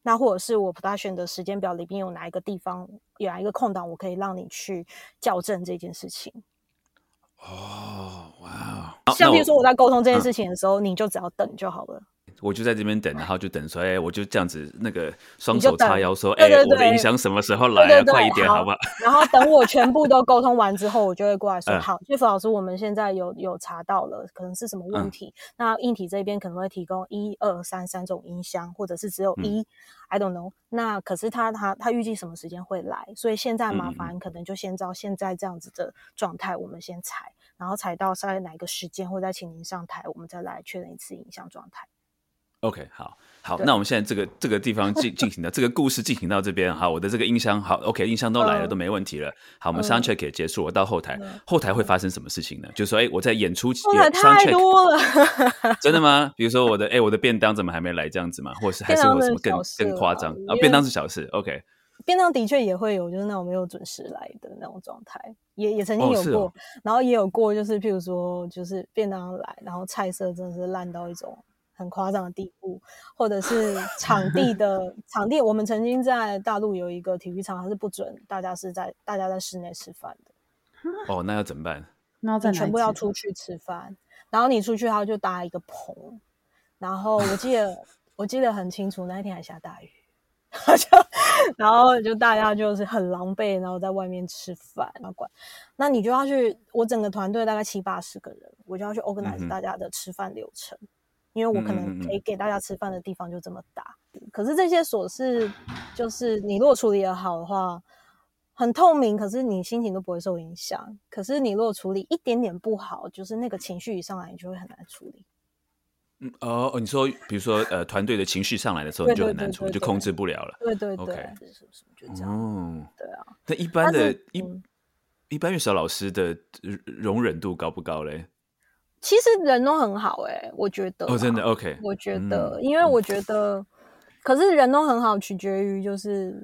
那或者是我 production 的时间表里边有哪一个地方有哪一个空档，我可以让你去校正这件事情？哦，哇！像比如说我在沟通这件事情的时候，你就只要等就好了。我就在这边等，然后就等说，哎，我就这样子，那个双手叉腰说，哎，我的音响什么时候来啊？快一点，好不好？然后等我全部都沟通完之后，我就会过来说，好，岳福老师，我们现在有有查到了，可能是什么问题？那硬体这边可能会提供一二三三种音箱，或者是只有一，I don't know。那可是他他他预计什么时间会来？所以现在麻烦可能就先照现在这样子的状态，我们先采，然后采到在哪个时间，或者再请您上台，我们再来确认一次影像状态。OK，好，好，那我们现在这个这个地方进进行到这个故事进行到这边，好，我的这个音箱好，OK，音箱都来了，都没问题了。好，我们 sound check 也结束，我到后台，后台会发生什么事情呢？就是说，哎，我在演出，后台太多了，真的吗？比如说我的，哎，我的便当怎么还没来？这样子吗？或是还是有什么更更夸张啊？便当是小事，OK，便当的确也会有，就是那种没有准时来的那种状态，也也曾经有过，然后也有过，就是譬如说，就是便当来，然后菜色真的是烂到一种。很夸张的地步，或者是 场地的场地，我们曾经在大陆有一个体育场，它是不准大家是在大家在室内吃饭的。哦，那要怎么办？那要全部要出去吃饭，然后你出去，他就搭一个棚，然后我记得我记得很清楚，那一天还下大雨，就然后就大家就是很狼狈，然后在外面吃饭，然后管，那你就要去，我整个团队大概七八十个人，我就要去 organize 大家的吃饭流程。因为我可能可以给大家吃饭的地方就这么大。可是这些琐事，就是你如果处理的好的话，很透明，可是你心情都不会受影响。可是你如果处理一点点不好，就是那个情绪一上来，你就会很难处理。嗯哦哦，你说比如说呃，团队的情绪上来的时候，你就很难处理，就控制不了了。对对对，是不是就这样？哦，对啊。那一般的一一般乐手老师的容忍度高不高嘞？其实人都很好哎，我觉得。哦，真的 OK。我觉得，因为我觉得，可是人都很好，取决于就是。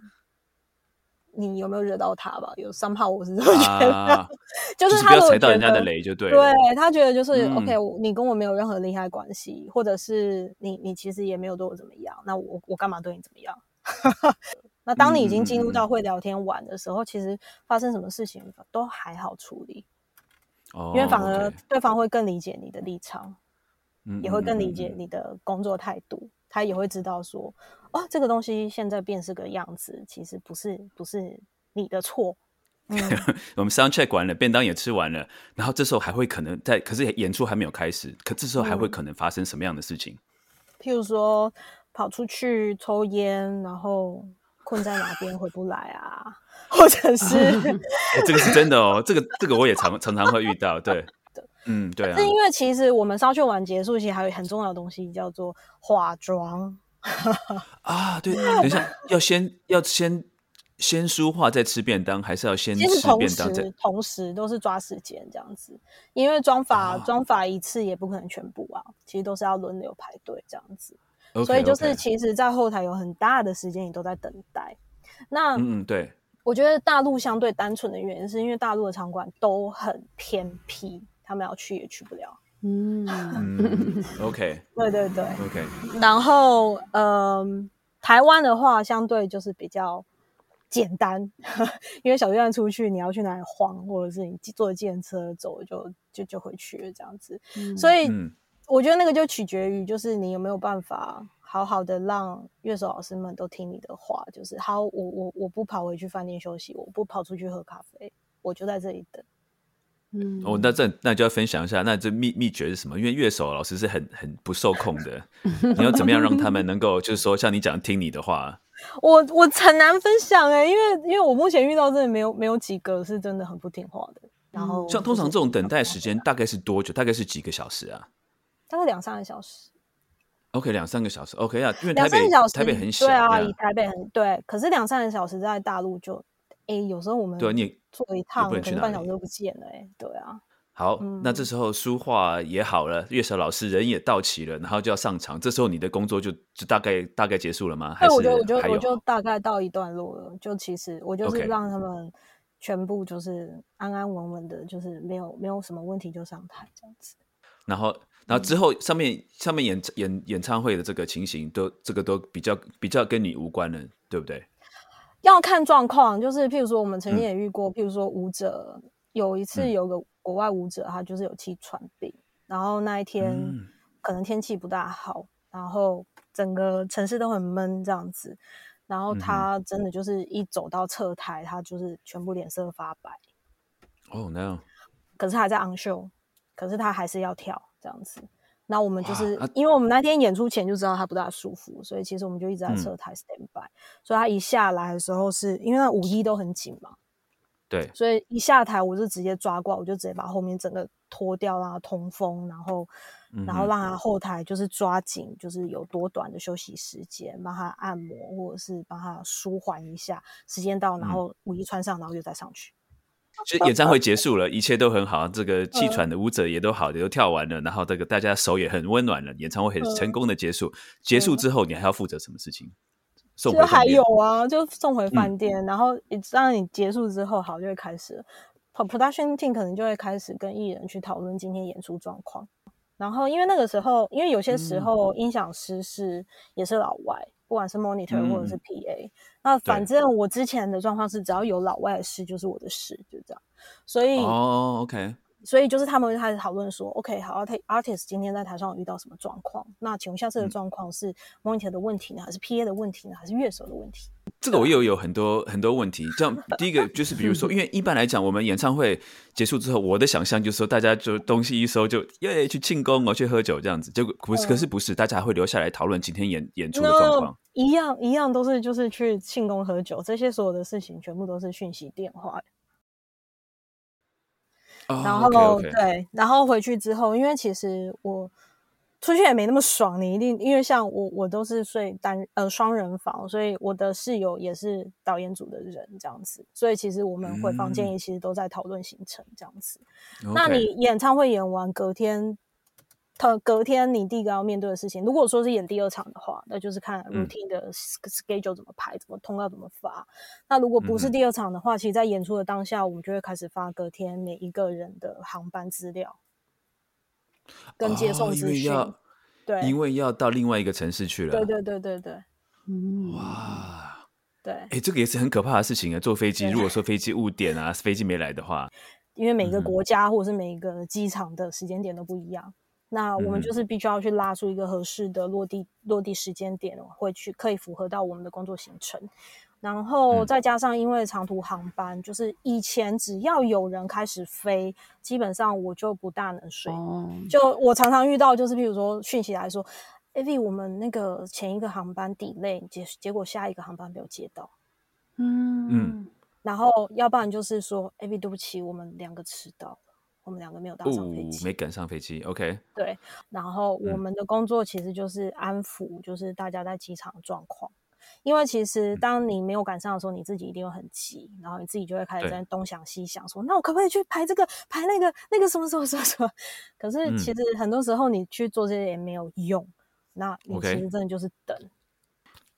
你有没有惹到他吧？有三炮，我是这么觉得，就是他踩到人家的雷就对。对他觉得就是 OK，你跟我没有任何利害关系，或者是你你其实也没有对我怎么样，那我我干嘛对你怎么样？那当你已经进入到会聊天玩的时候，其实发生什么事情都还好处理，哦，因为反而对方会更理解你的立场，也会更理解你的工作态度。他也会知道说，哦，这个东西现在变是个样子，其实不是不是你的错。嗯，我们 sound check 完了，便当也吃完了，然后这时候还会可能在，可是演出还没有开始，可这时候还会可能发生什么样的事情？譬如说跑出去抽烟，然后困在哪边回不来啊，或者是 这个是真的哦，这个这个我也常常常会遇到，对。嗯，对啊，是因为其实我们烧去完结束，其实还有很重要的东西叫做化妆啊。对，等一下要先要先先梳化再吃便当，还是要先吃便当再同时都是抓时间这样子，因为妆法妆法一次也不可能全部啊，其实都是要轮流排队这样子，所以就是其实，在后台有很大的时间你都在等待。那嗯，对，我觉得大陆相对单纯的原因是因为大陆的场馆都很偏僻。他们要去也去不了，嗯，OK，对对对，OK。然后，嗯，台湾的话相对就是比较简单，因为小队出去，你要去哪里晃，或者是你坐自行车走，就就就回去了这样子。所以，我觉得那个就取决于，就是你有没有办法好好的让乐手老师们都听你的话，就是好，我我我不跑回去饭店休息，我不跑出去喝咖啡，我就在这里等。嗯，哦，那这那就要分享一下，那这秘秘诀是什么？因为乐手老师是很很不受控的，你要怎么样让他们能够，就是说像你讲听你的话？我我很难分享哎，因为因为我目前遇到真的没有没有几个是真的很不听话的。然后像通常这种等待时间大概是多久？大概是几个小时啊？大概两三个小时。OK，两三个小时 OK 啊，因为台北台北很小，对啊，以台北很对，可是两三个小时在大陆就。哎，有时候我们对你坐一趟可能半小时都不见了，哎，对啊。好，那这时候书画也好了，乐手老师人也到齐了，然后就要上场。这时候你的工作就就大概大概结束了吗？还是我就我就我就大概到一段落了。就其实我就是让他们全部就是安安稳稳的，就是没有没有什么问题就上台这样子。然后，然后之后上面上面演演演唱会的这个情形，都这个都比较比较跟你无关了，对不对？要看状况，就是譬如说，我们曾经也遇过，譬如说舞者有一次有个国外舞者，他就是有气喘病，然后那一天可能天气不大好，然后整个城市都很闷这样子，然后他真的就是一走到侧台，他就是全部脸色发白。哦，no！可是他还在 on show，可是他还是要跳这样子。那我们就是因为我们那天演出前就知道他不大舒服，所以其实我们就一直在侧台 stand by。所以他一下来的时候，是因为那五一都很紧嘛，对，所以一下台我就直接抓挂，我就直接把后面整个脱掉，让他通风，然后然后让他后台就是抓紧，就是有多短的休息时间，帮他按摩或者是帮他舒缓一下，时间到，然后五一穿上，然后就再上去。其实演唱会结束了，一切都很好。这个气喘的舞者也都好也，都跳完了。然后这个大家手也很温暖了，演唱会很成功的结束。结束之后，你还要负责什么事情？送回还有啊，就送回饭店。然后让你结束之后，好就会开始，production team 可能就会开始跟艺人去讨论今天演出状况。然后因为那个时候，因为有些时候音响师是也是老外。不管是 monitor 或者是 PA，那反正我之前的状况是，只要有老外的事就是我的事，就这样。所以哦，OK，所以就是他们开始讨论说，OK，好，artist 今天在台上遇到什么状况？那请问下次的状况是 monitor 的问题呢，还是 PA 的问题呢，还是乐手的问题？这个我又有很多很多问题。这样第一个就是比如说，因为一般来讲，我们演唱会结束之后，我的想象就是说，大家就东西一收就耶去庆功哦，去喝酒这样子。结果不是，可是不是，大家还会留下来讨论今天演演出的状况。一样一样都是就是去庆功喝酒，这些所有的事情全部都是讯息电话。然后对，然后回去之后，因为其实我出去也没那么爽。你一定因为像我，我都是睡单呃双人房，所以我的室友也是导演组的人这样子。所以其实我们回房间也其实都在讨论行程这样子。那你演唱会演完隔天。他隔天你第一个要面对的事情，如果说是演第二场的话，那就是看 routine 的 schedule 怎么排，怎么通告怎么发。那如果不是第二场的话，其实，在演出的当下，我们就会开始发隔天每一个人的航班资料跟接送资讯。对，因为要到另外一个城市去了。对对对对对。嗯，哇，对，哎，这个也是很可怕的事情啊！坐飞机，如果说飞机误点啊，飞机没来的话，因为每个国家或者是每一个机场的时间点都不一样。那我们就是必须要去拉出一个合适的落地落地时间点，会去可以符合到我们的工作行程，然后再加上因为长途航班，就是以前只要有人开始飞，基本上我就不大能睡。就我常常遇到，就是譬如说讯息来说，A V 我们那个前一个航班 delay，结结果下一个航班没有接到。嗯嗯，然后要不然就是说，A V 对不起，我们两个迟到。我们两个没有搭上飞机，没赶上飞机。OK，对。然后我们的工作其实就是安抚，就是大家在机场的状况。因为其实当你没有赶上的时候，你自己一定会很急，然后你自己就会开始在东想西想，说那我可不可以去排这个排那个那个什么什么什么什么？可是其实很多时候你去做这些也没有用，那你其实真的就是等。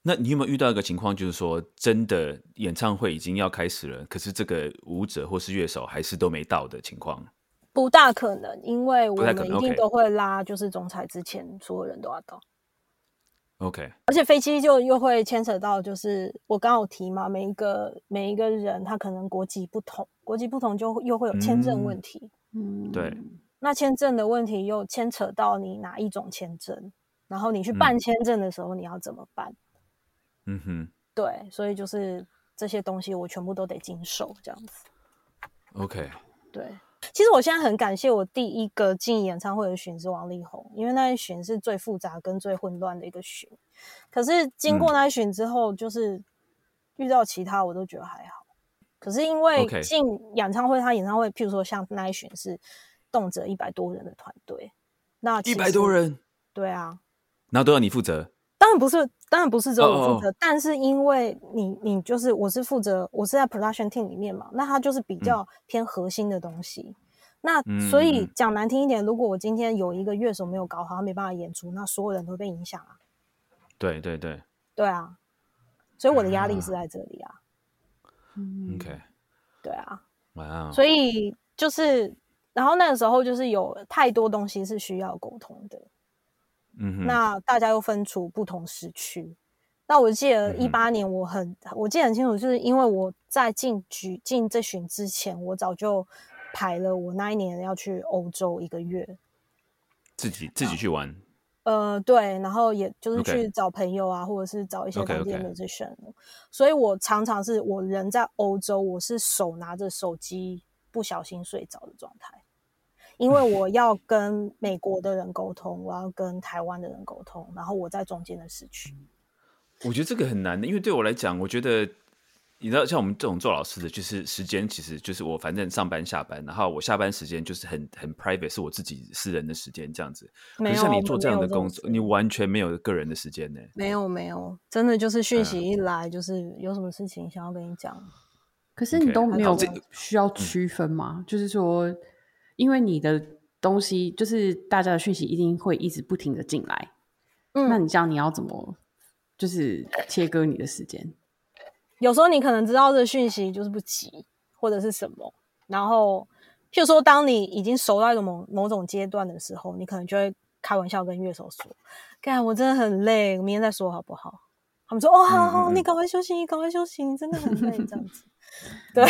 那你有没有遇到一个情况，就是说真的演唱会已经要开始了，可是这个舞者或是乐手还是都没到的情况？不大可能，因为我们一定都会拉，就是总裁之前所有人都要到。OK，而且飞机就又会牵扯到，就是我刚有提嘛，每一个每一个人他可能国籍不同，国籍不同就又会有签证问题。嗯，对。那签证的问题又牵扯到你哪一种签证，然后你去办签证的时候你要怎么办？嗯哼，对，所以就是这些东西我全部都得经手这样子。OK，对。其实我现在很感谢我第一个进演唱会的巡是王力宏，因为那一巡是最复杂跟最混乱的一个巡。可是经过那一巡之后，就是遇到其他我都觉得还好。可是因为进演唱会，他演唱会，譬如说像那一巡是动辄一百多人的团队，那一百多人，对啊，然后都要你负责。当然不是，当然不是只有我负责，但是因为你，你就是我是负责，我是在 production team 里面嘛，那它就是比较偏核心的东西。那所以讲难听一点，如果我今天有一个乐手没有搞好，他没办法演出，那所有人都被影响啊。对对对，对啊，所以我的压力是在这里啊。OK，对啊，哇，所以就是，然后那个时候就是有太多东西是需要沟通的。嗯，那大家又分出不同时区。那我记得一八年，我很我记得很清楚，就是因为我在进局进这巡之前，我早就排了我那一年要去欧洲一个月，自己自己去玩。呃，对，然后也就是去找朋友啊，或者是找一些当地的 musician。所以我常常是我人在欧洲，我是手拿着手机，不小心睡着的状态。因为 我要跟美国的人沟通，我要跟台湾的人沟通，然后我在中间的市区。我觉得这个很难的，因为对我来讲，我觉得你知道，像我们这种做老师的，就是时间其实就是我反正上班下班，然后我下班时间就是很很 private，是我自己私人的时间这样子。没有，像你做这样的工作，你完全没有个人的时间呢。没有没有，真的就是讯息一来，就是有什么事情想要跟你讲。可是你都没有需要区分吗？就是说。因为你的东西就是大家的讯息一定会一直不停的进来，嗯，那你这样你要怎么就是切割你的时间？有时候你可能知道这讯息就是不急或者是什么，然后譬如说当你已经熟到一个某某种阶段的时候，你可能就会开玩笑跟乐手说：“干，我真的很累，明天再说好不好？”他们说：“哦，好好，你赶快休息，你赶快休息，你真的很累。”这样子。对，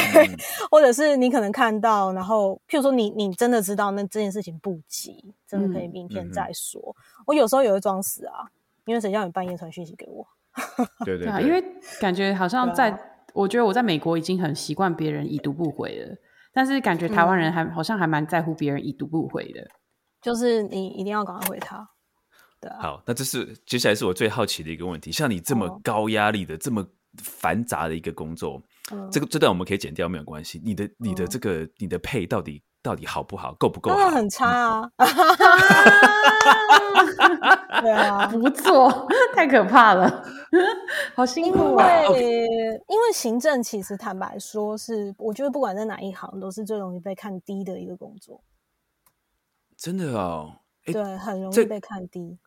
或者是你可能看到，然后譬如说你你真的知道那这件事情不急，真的可以明天再说。我有时候也会装死啊，因为谁叫你半夜传讯息给我？对对啊，因为感觉好像在，我觉得我在美国已经很习惯别人已读不回了，但是感觉台湾人还好像还蛮在乎别人已读不回的，就是你一定要赶快回他。对，好，那这是接下来是我最好奇的一个问题，像你这么高压力的这么。繁杂的一个工作，这个这段我们可以剪掉，没有关系。你的你的这个你的配到底到底好不好，够不够？当然很差啊！对啊，不错，太可怕了，好辛苦啊！因为因为行政其实坦白说是，我觉得不管在哪一行，都是最容易被看低的一个工作。真的哦，对，很容易被看低。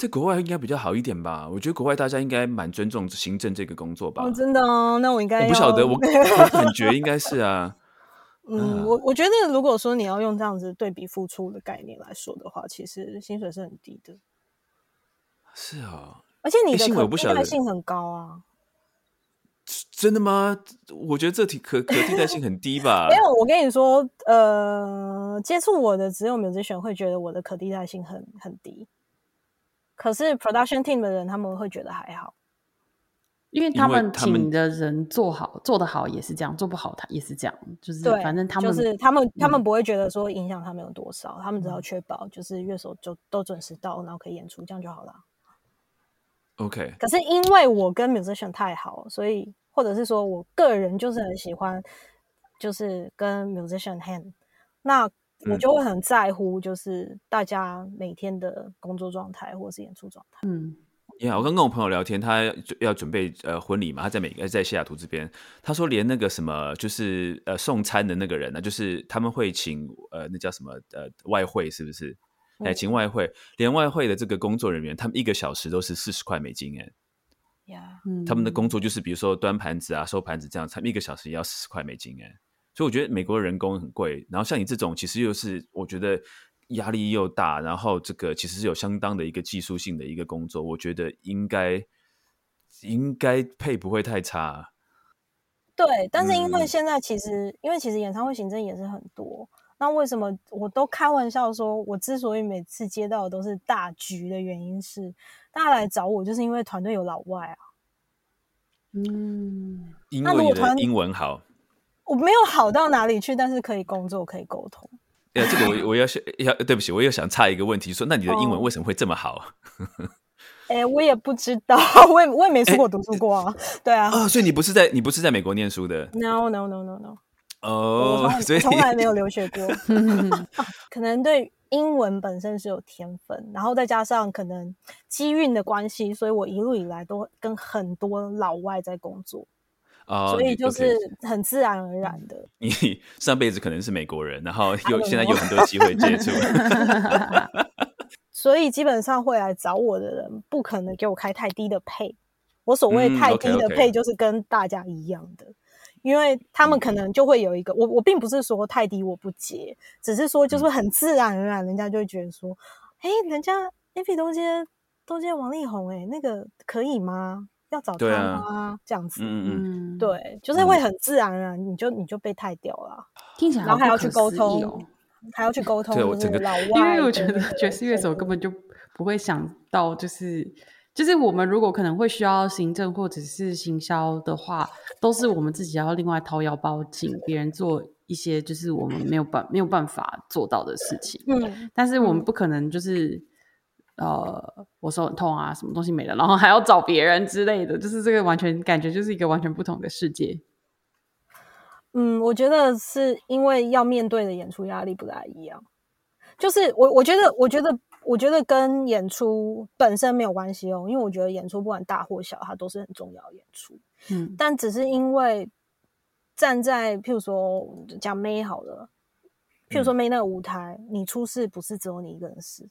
在国外应该比较好一点吧？我觉得国外大家应该蛮尊重行政这个工作吧。哦，真的哦，那我应该我不晓得，我感觉应该是啊。嗯，我我觉得如果说你要用这样子对比付出的概念来说的话，其实薪水是很低的。是啊，而且你的可替代性很高啊。真的吗？我觉得这题可可替代性很低吧。没有，我跟你说，呃，接触我的只有 musician 会觉得我的可替代性很很低。可是 production team 的人他们会觉得还好，因为他们请的人做好做得好也是这样，做不好他也是这样，就是反正他们就是他们他们不会觉得说影响他们有多少，他们只要确保就是乐手就都准时到，然后可以演出，这样就好了。OK。可是因为我跟 musician 太好，所以或者是说我个人就是很喜欢，就是跟 musician hand 那。我就会很在乎，就是大家每天的工作状态或者是演出状态。嗯，呀，我刚跟我朋友聊天，他要准备呃婚礼嘛，他在美在西雅图这边，他说连那个什么就是呃送餐的那个人呢，就是他们会请呃那叫什么呃外汇是不是？哎，请外汇，连外汇的这个工作人员，他们一个小时都是四十块美金哎。呀，他们的工作就是比如说端盘子啊、收盘子这样，他们一个小时也要四十块美金哎。所以我觉得美国人工很贵，然后像你这种其实又是我觉得压力又大，然后这个其实是有相当的一个技术性的一个工作，我觉得应该应该配不会太差。对，但是因为现在其实因为其实演唱会行政也是很多，那为什么我都开玩笑说，我之所以每次接到的都是大局的原因是，大家来找我就是因为团队有老外啊。嗯，因为你的英文好。我没有好到哪里去，但是可以工作，可以沟通。哎，这个我 我要想要，对不起，我又想插一个问题，说那你的英文为什么会这么好？哎，我也不知道，我也我也没出国读书过啊。对啊，啊，所以你不是在你不是在美国念书的？No No No No No。哦，所以从来没有留学过。可能对英文本身是有天分，然后再加上可能机运的关系，所以我一路以来都跟很多老外在工作。所以就是很自然而然的。你上辈子可能是美国人，然后有现在有很多机会接触。所以基本上会来找我的人，不可能给我开太低的配。我所谓太低的配，就是跟大家一样的，因为他们可能就会有一个我我并不是说太低我不接，只是说就是很自然而然，人家就会觉得说，哎，人家 A P 都接都接王力宏，哎，那个可以吗？要找他吗？这样子，嗯嗯，对，就是会很自然啊，你就你就被太掉了，听起来然后还要去沟通，还要去沟通，对，整个老外，因为我觉得爵士乐手根本就不会想到，就是就是我们如果可能会需要行政或者是行销的话，都是我们自己要另外掏腰包，请别人做一些就是我们没有办没有办法做到的事情，嗯，但是我们不可能就是。呃，我手很痛啊，什么东西没了，然后还要找别人之类的，就是这个完全感觉就是一个完全不同的世界。嗯，我觉得是因为要面对的演出压力不大一样。就是我，我觉得，我觉得，我觉得跟演出本身没有关系哦，因为我觉得演出不管大或小，它都是很重要演出。嗯，但只是因为站在譬如说讲 May 好了，譬如说 May 那个舞台，你出事不是只有你一个人事。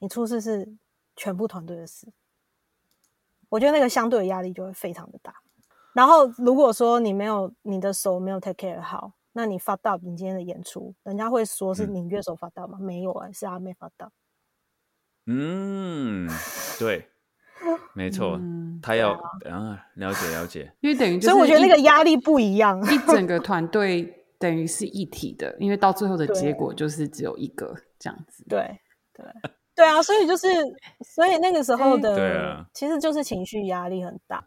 你出事是全部团队的事，我觉得那个相对的压力就会非常的大。然后如果说你没有你的手没有 take care 好，那你发到你今天的演出，人家会说是你乐手发到吗？没有啊，是阿妹发到。嗯，对，没错，他要啊，了解了解，因为等于，所以我觉得那个压力不一样，一整个 团队等于是一体的，因为到最后的结果就是只有一个这样子。对对对啊，所以就是，所以那个时候的，对啊，其实就是情绪压力很大。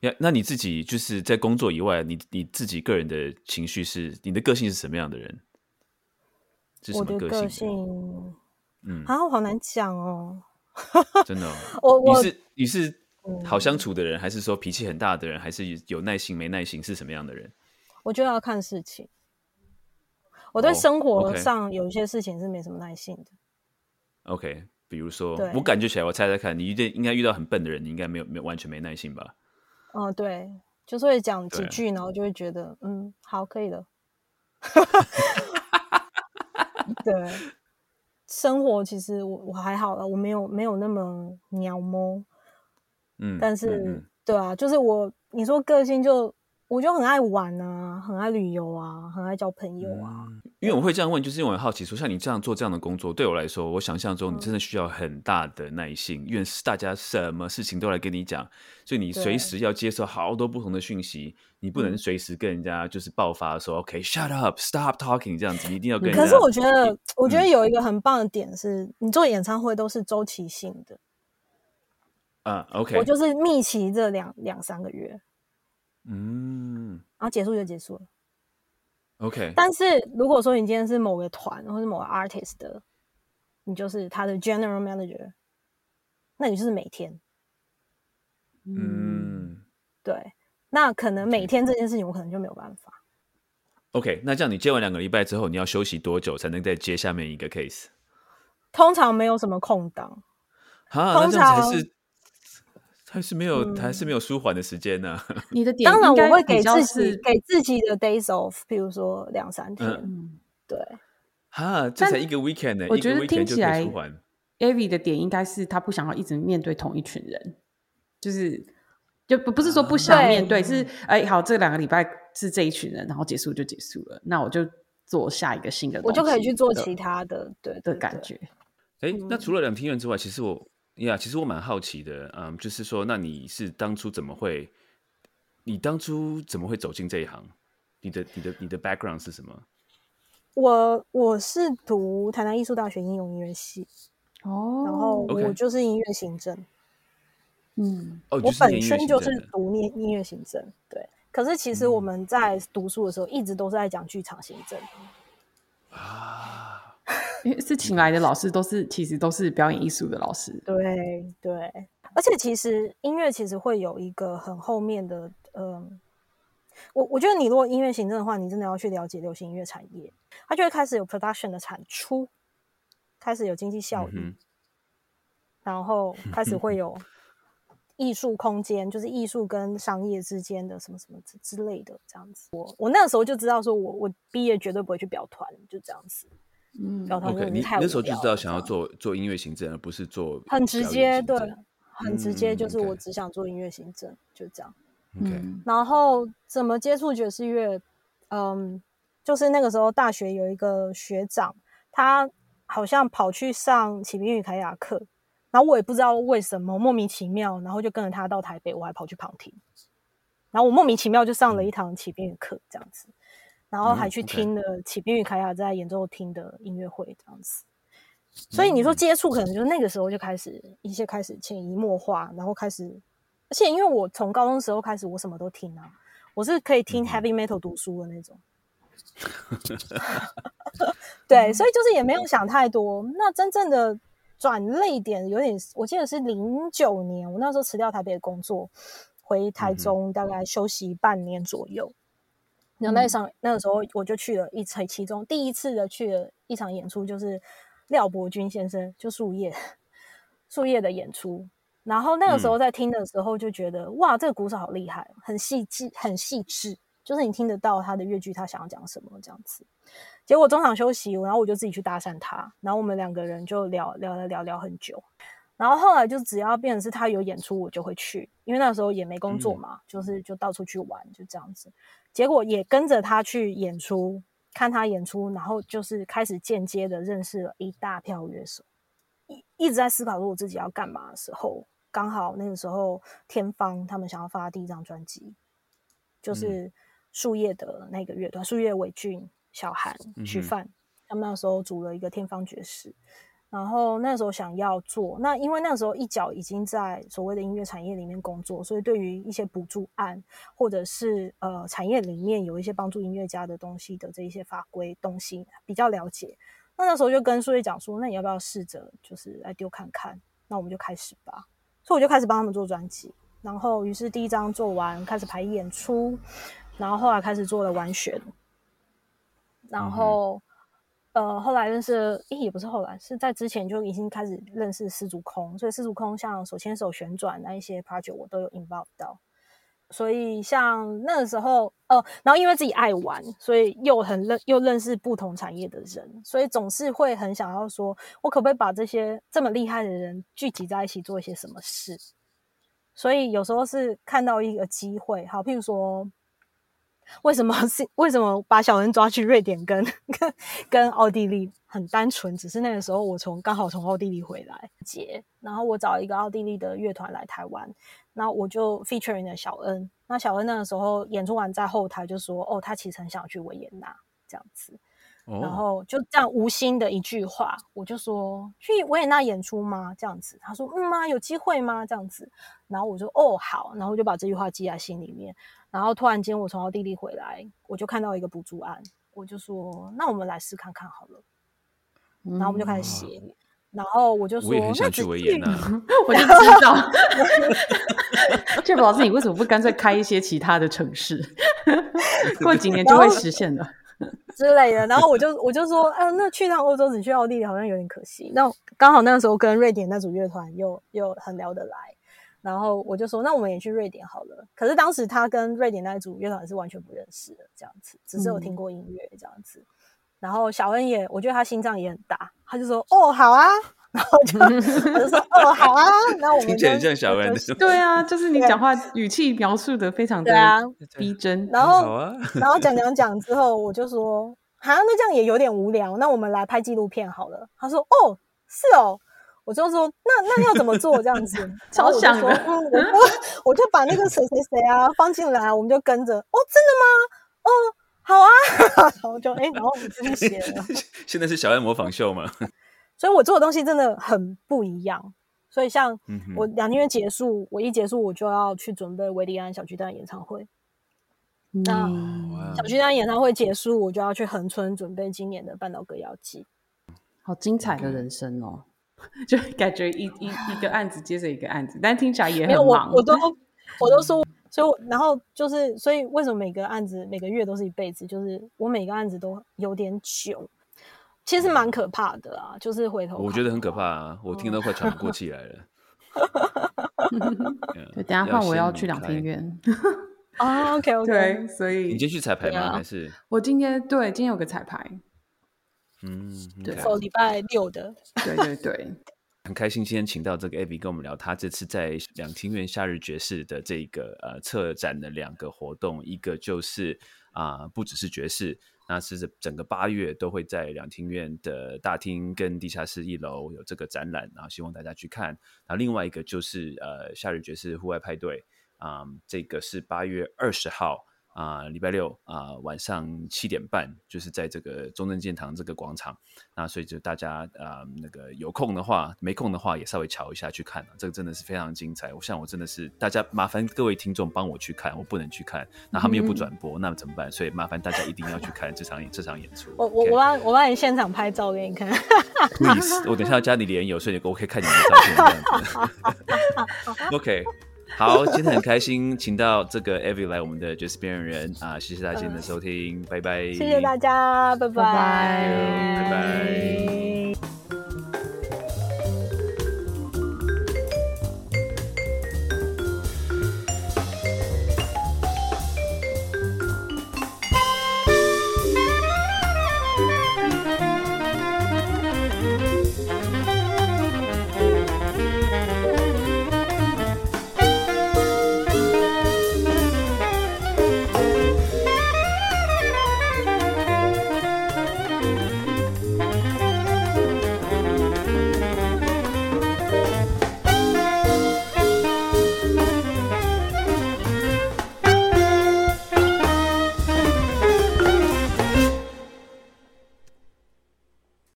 呀，那你自己就是在工作以外，你你自己个人的情绪是，你的个性是什么样的人？我的个性，嗯，啊，好难讲哦。真的，我我你是你是好相处的人，还是说脾气很大的人，还是有耐心没耐心？是什么样的人？我觉得要看事情。我对生活上有一些事情是没什么耐性的。OK，比如说，我感觉起来，我猜猜看，你遇应该遇到很笨的人，你应该没有没有完全没耐心吧？哦，对，就是会讲几句，然后就会觉得，嗯，好，可以了。对。生活其实我我还好了，我没有没有那么鸟猫，嗯，但是对啊，就是我你说个性就。我就很爱玩啊，很爱旅游啊，很爱交朋友啊。因为我会这样问，就是因为我很好奇，说像你这样做这样的工作，对我来说，我想象中你真的需要很大的耐性，因为大家什么事情都来跟你讲，所以你随时要接受好多不同的讯息，你不能随时跟人家就是爆发说 “OK，shut up，stop talking” 这样子，你一定要跟。可是我觉得，我觉得有一个很棒的点是，你做演唱会都是周期性的。啊，OK，我就是密集这两两三个月。嗯，然后结束就结束了。OK，但是如果说你今天是某个团或者某个 artist 的，你就是他的 general manager，那你就是每天。嗯，对，那可能每天这件事情我可能就没有办法。OK，那这样你接完两个礼拜之后，你要休息多久才能再接下面一个 case？通常没有什么空档。啊，那这样才是。还是没有，还是没有舒缓的时间呢。你的当然我会给自己给自己的 days off，比如说两三天。对，哈，这才一个 weekend 呢。我觉得听起来，Avi 的点应该是他不想要一直面对同一群人，就是就不不是说不想面对，是哎好，这两个礼拜是这一群人，然后结束就结束了，那我就做下一个新的，我就可以去做其他的，对的感觉。哎，那除了两厅院之外，其实我。呀，其实我蛮好奇的，嗯，就是说，那你是当初怎么会？你当初怎么会走进这一行？你的、你的、你的 background 是什么？我我是读台南艺术大学应用音乐系，哦，然后我就是音乐行政，嗯，我本身就是读念音乐行政，对。可是其实我们在读书的时候，一直都是在讲剧场行政啊。因为是请来的老师都是，其实都是表演艺术的老师。对对，而且其实音乐其实会有一个很后面的，嗯，我我觉得你如果音乐行政的话，你真的要去了解流行音乐产业，它就会开始有 production 的产出，开始有经济效益，然后开始会有 艺术空间，就是艺术跟商业之间的什么什么之之类的这样子。我我那个时候就知道，说我我毕业绝对不会去表团，就这样子。嗯，OK，你那时候就知道想要做做音乐行政，而不是做很直接，对，很直接，就是我只想做音乐行政，就这样。OK，然后怎么接触爵士乐？嗯，就是那个时候大学有一个学长，他好像跑去上启明与凯雅课，然后我也不知道为什么莫名其妙，然后就跟着他到台北，我还跑去旁听，然后我莫名其妙就上了一堂启明语课，这样子。然后还去听了启兵与凯亚在演奏厅的音乐会，这样子。所以你说接触，可能就那个时候就开始一些开始潜移默化，然后开始，而且因为我从高中时候开始，我什么都听啊，我是可以听 heavy metal 读书的那种。对，所以就是也没有想太多。那真正的转泪点有点，我记得是零九年，我那时候辞掉台北的工作，回台中大概休息半年左右。然后那场那个时候我就去了一场，其中第一次的去了一场演出，就是廖伯君先生就树叶 树叶的演出。然后那个时候在听的时候就觉得，哇，这个鼓手好厉害，很细致，很细致，就是你听得到他的乐句，他想要讲什么这样子。结果中场休息，然后我就自己去搭讪他，然后我们两个人就聊聊了聊聊很久。然后后来就只要变成是他有演出，我就会去，因为那时候也没工作嘛，就是就到处去玩，就这样子。结果也跟着他去演出，看他演出，然后就是开始间接的认识了一大票乐手。一一直在思考说我自己要干嘛的时候，刚好那个时候天方他们想要发第一张专辑，就是树叶的那个乐团，树叶伟俊、小韩、徐范，他们那时候组了一个天方爵士。然后那时候想要做，那因为那时候一脚已经在所谓的音乐产业里面工作，所以对于一些补助案或者是呃产业里面有一些帮助音乐家的东西的这一些法规东西比较了解。那那时候就跟苏叶讲说，那你要不要试着就是来丢看看？那我们就开始吧。所以我就开始帮他们做专辑，然后于是第一张做完，开始排演出，然后后来开始做了完选，然后。呃，后来认识，诶，也不是后来，是在之前就已经开始认识失足空，所以失足空像手牵手旋转那一些 project 我都有 involve 到，所以像那个时候，呃，然后因为自己爱玩，所以又很认又认识不同产业的人，所以总是会很想要说，我可不可以把这些这么厉害的人聚集在一起做一些什么事？所以有时候是看到一个机会，好，譬如说。为什么是为什么把小恩抓去瑞典跟跟跟奥地利很单纯，只是那个时候我从刚好从奥地利回来结，然后我找一个奥地利的乐团来台湾，那我就 featuring 了小恩。那小恩那个时候演出完在后台就说：“哦，他其实很想去维也纳这样子。”然后就这样无心的一句话，我就说：“去维也纳演出吗？”这样子，他说：“嗯吗？有机会吗？”这样子，然后我说：“哦，好。”然后就把这句话记在心里面。然后突然间，我从奥地利回来，我就看到一个补助案，我就说：“那我们来试看看好了。”然后我们就开始写。然后我就说：“我也很想去维也纳。”我就知道。Jeff 老师，你为什么不干脆开一些其他的城市？过几年就会实现了 之类的。然后我就我就说：“啊，那去趟欧洲只去奥地利好像有点可惜。”那刚好那个时候跟瑞典那组乐团又又很聊得来。然后我就说，那我们也去瑞典好了。可是当时他跟瑞典那组乐团是完全不认识的，这样子，只是有听过音乐这样子。然后小恩也，我觉得他心脏也很大，他就说：“哦，好啊。”然后就我就说：“哦，好啊。”那我们听起来像小恩的，对啊，就是你讲话语气描述的非常的逼真。然后，然后讲讲讲之后，我就说：“好，那这样也有点无聊，那我们来拍纪录片好了。”他说：“哦，是哦。”我就说，那那要怎么做这样子？超想的，嗯，我就 我就把那个谁谁谁啊放进来，我们就跟着。哦，真的吗？哦，好啊，然后就哎，然后我们就写了。现在是小爱模仿秀吗？所以我做的东西真的很不一样。所以像我两天结束，我一结束我就要去准备维利安小巨蛋演唱会。那小巨蛋演唱会结束，我就要去横村准备今年的半岛歌谣季。好精彩的人生哦！就感觉一一一个案子接着一个案子，但听起来也很忙。我我都 我都说，所以然后就是，所以为什么每个案子每个月都是一辈子？就是我每个案子都有点久，其实蛮可怕的啊。就是回头，我觉得很可怕啊，我听都快喘不过 气来了。对，等下换我要去两天院。啊，OK OK，对，所以你今天去彩排吗？还是我今天对今天有个彩排。嗯，对，哦，礼拜六的，对对对，很开心今天请到这个 Abby 跟我们聊，他这次在两厅院夏日爵士的这个呃策展的两个活动，一个就是啊不只是爵士，那是整个八月都会在两厅院的大厅跟地下室一楼有这个展览，然后希望大家去看。那另外一个就是呃夏日爵士户外派对啊，这个是八月二十号。啊，礼拜六啊，晚上七点半，就是在这个中正建堂这个广场。那所以就大家啊，那个有空的话，没空的话也稍微瞧一下去看。这个真的是非常精彩。我想我真的是，大家麻烦各位听众帮我去看，我不能去看，那他们又不转播，那怎么办？所以麻烦大家一定要去看这场这场演出。我我我帮我帮你现场拍照给你看。Please，我等下要加你连友，所以我可以看你的照片。OK。好，今天很开心，请到这个 Evie 来我们的爵士编曲人啊，谢谢大家今天的收听，拜拜，谢谢大家，拜拜，拜拜。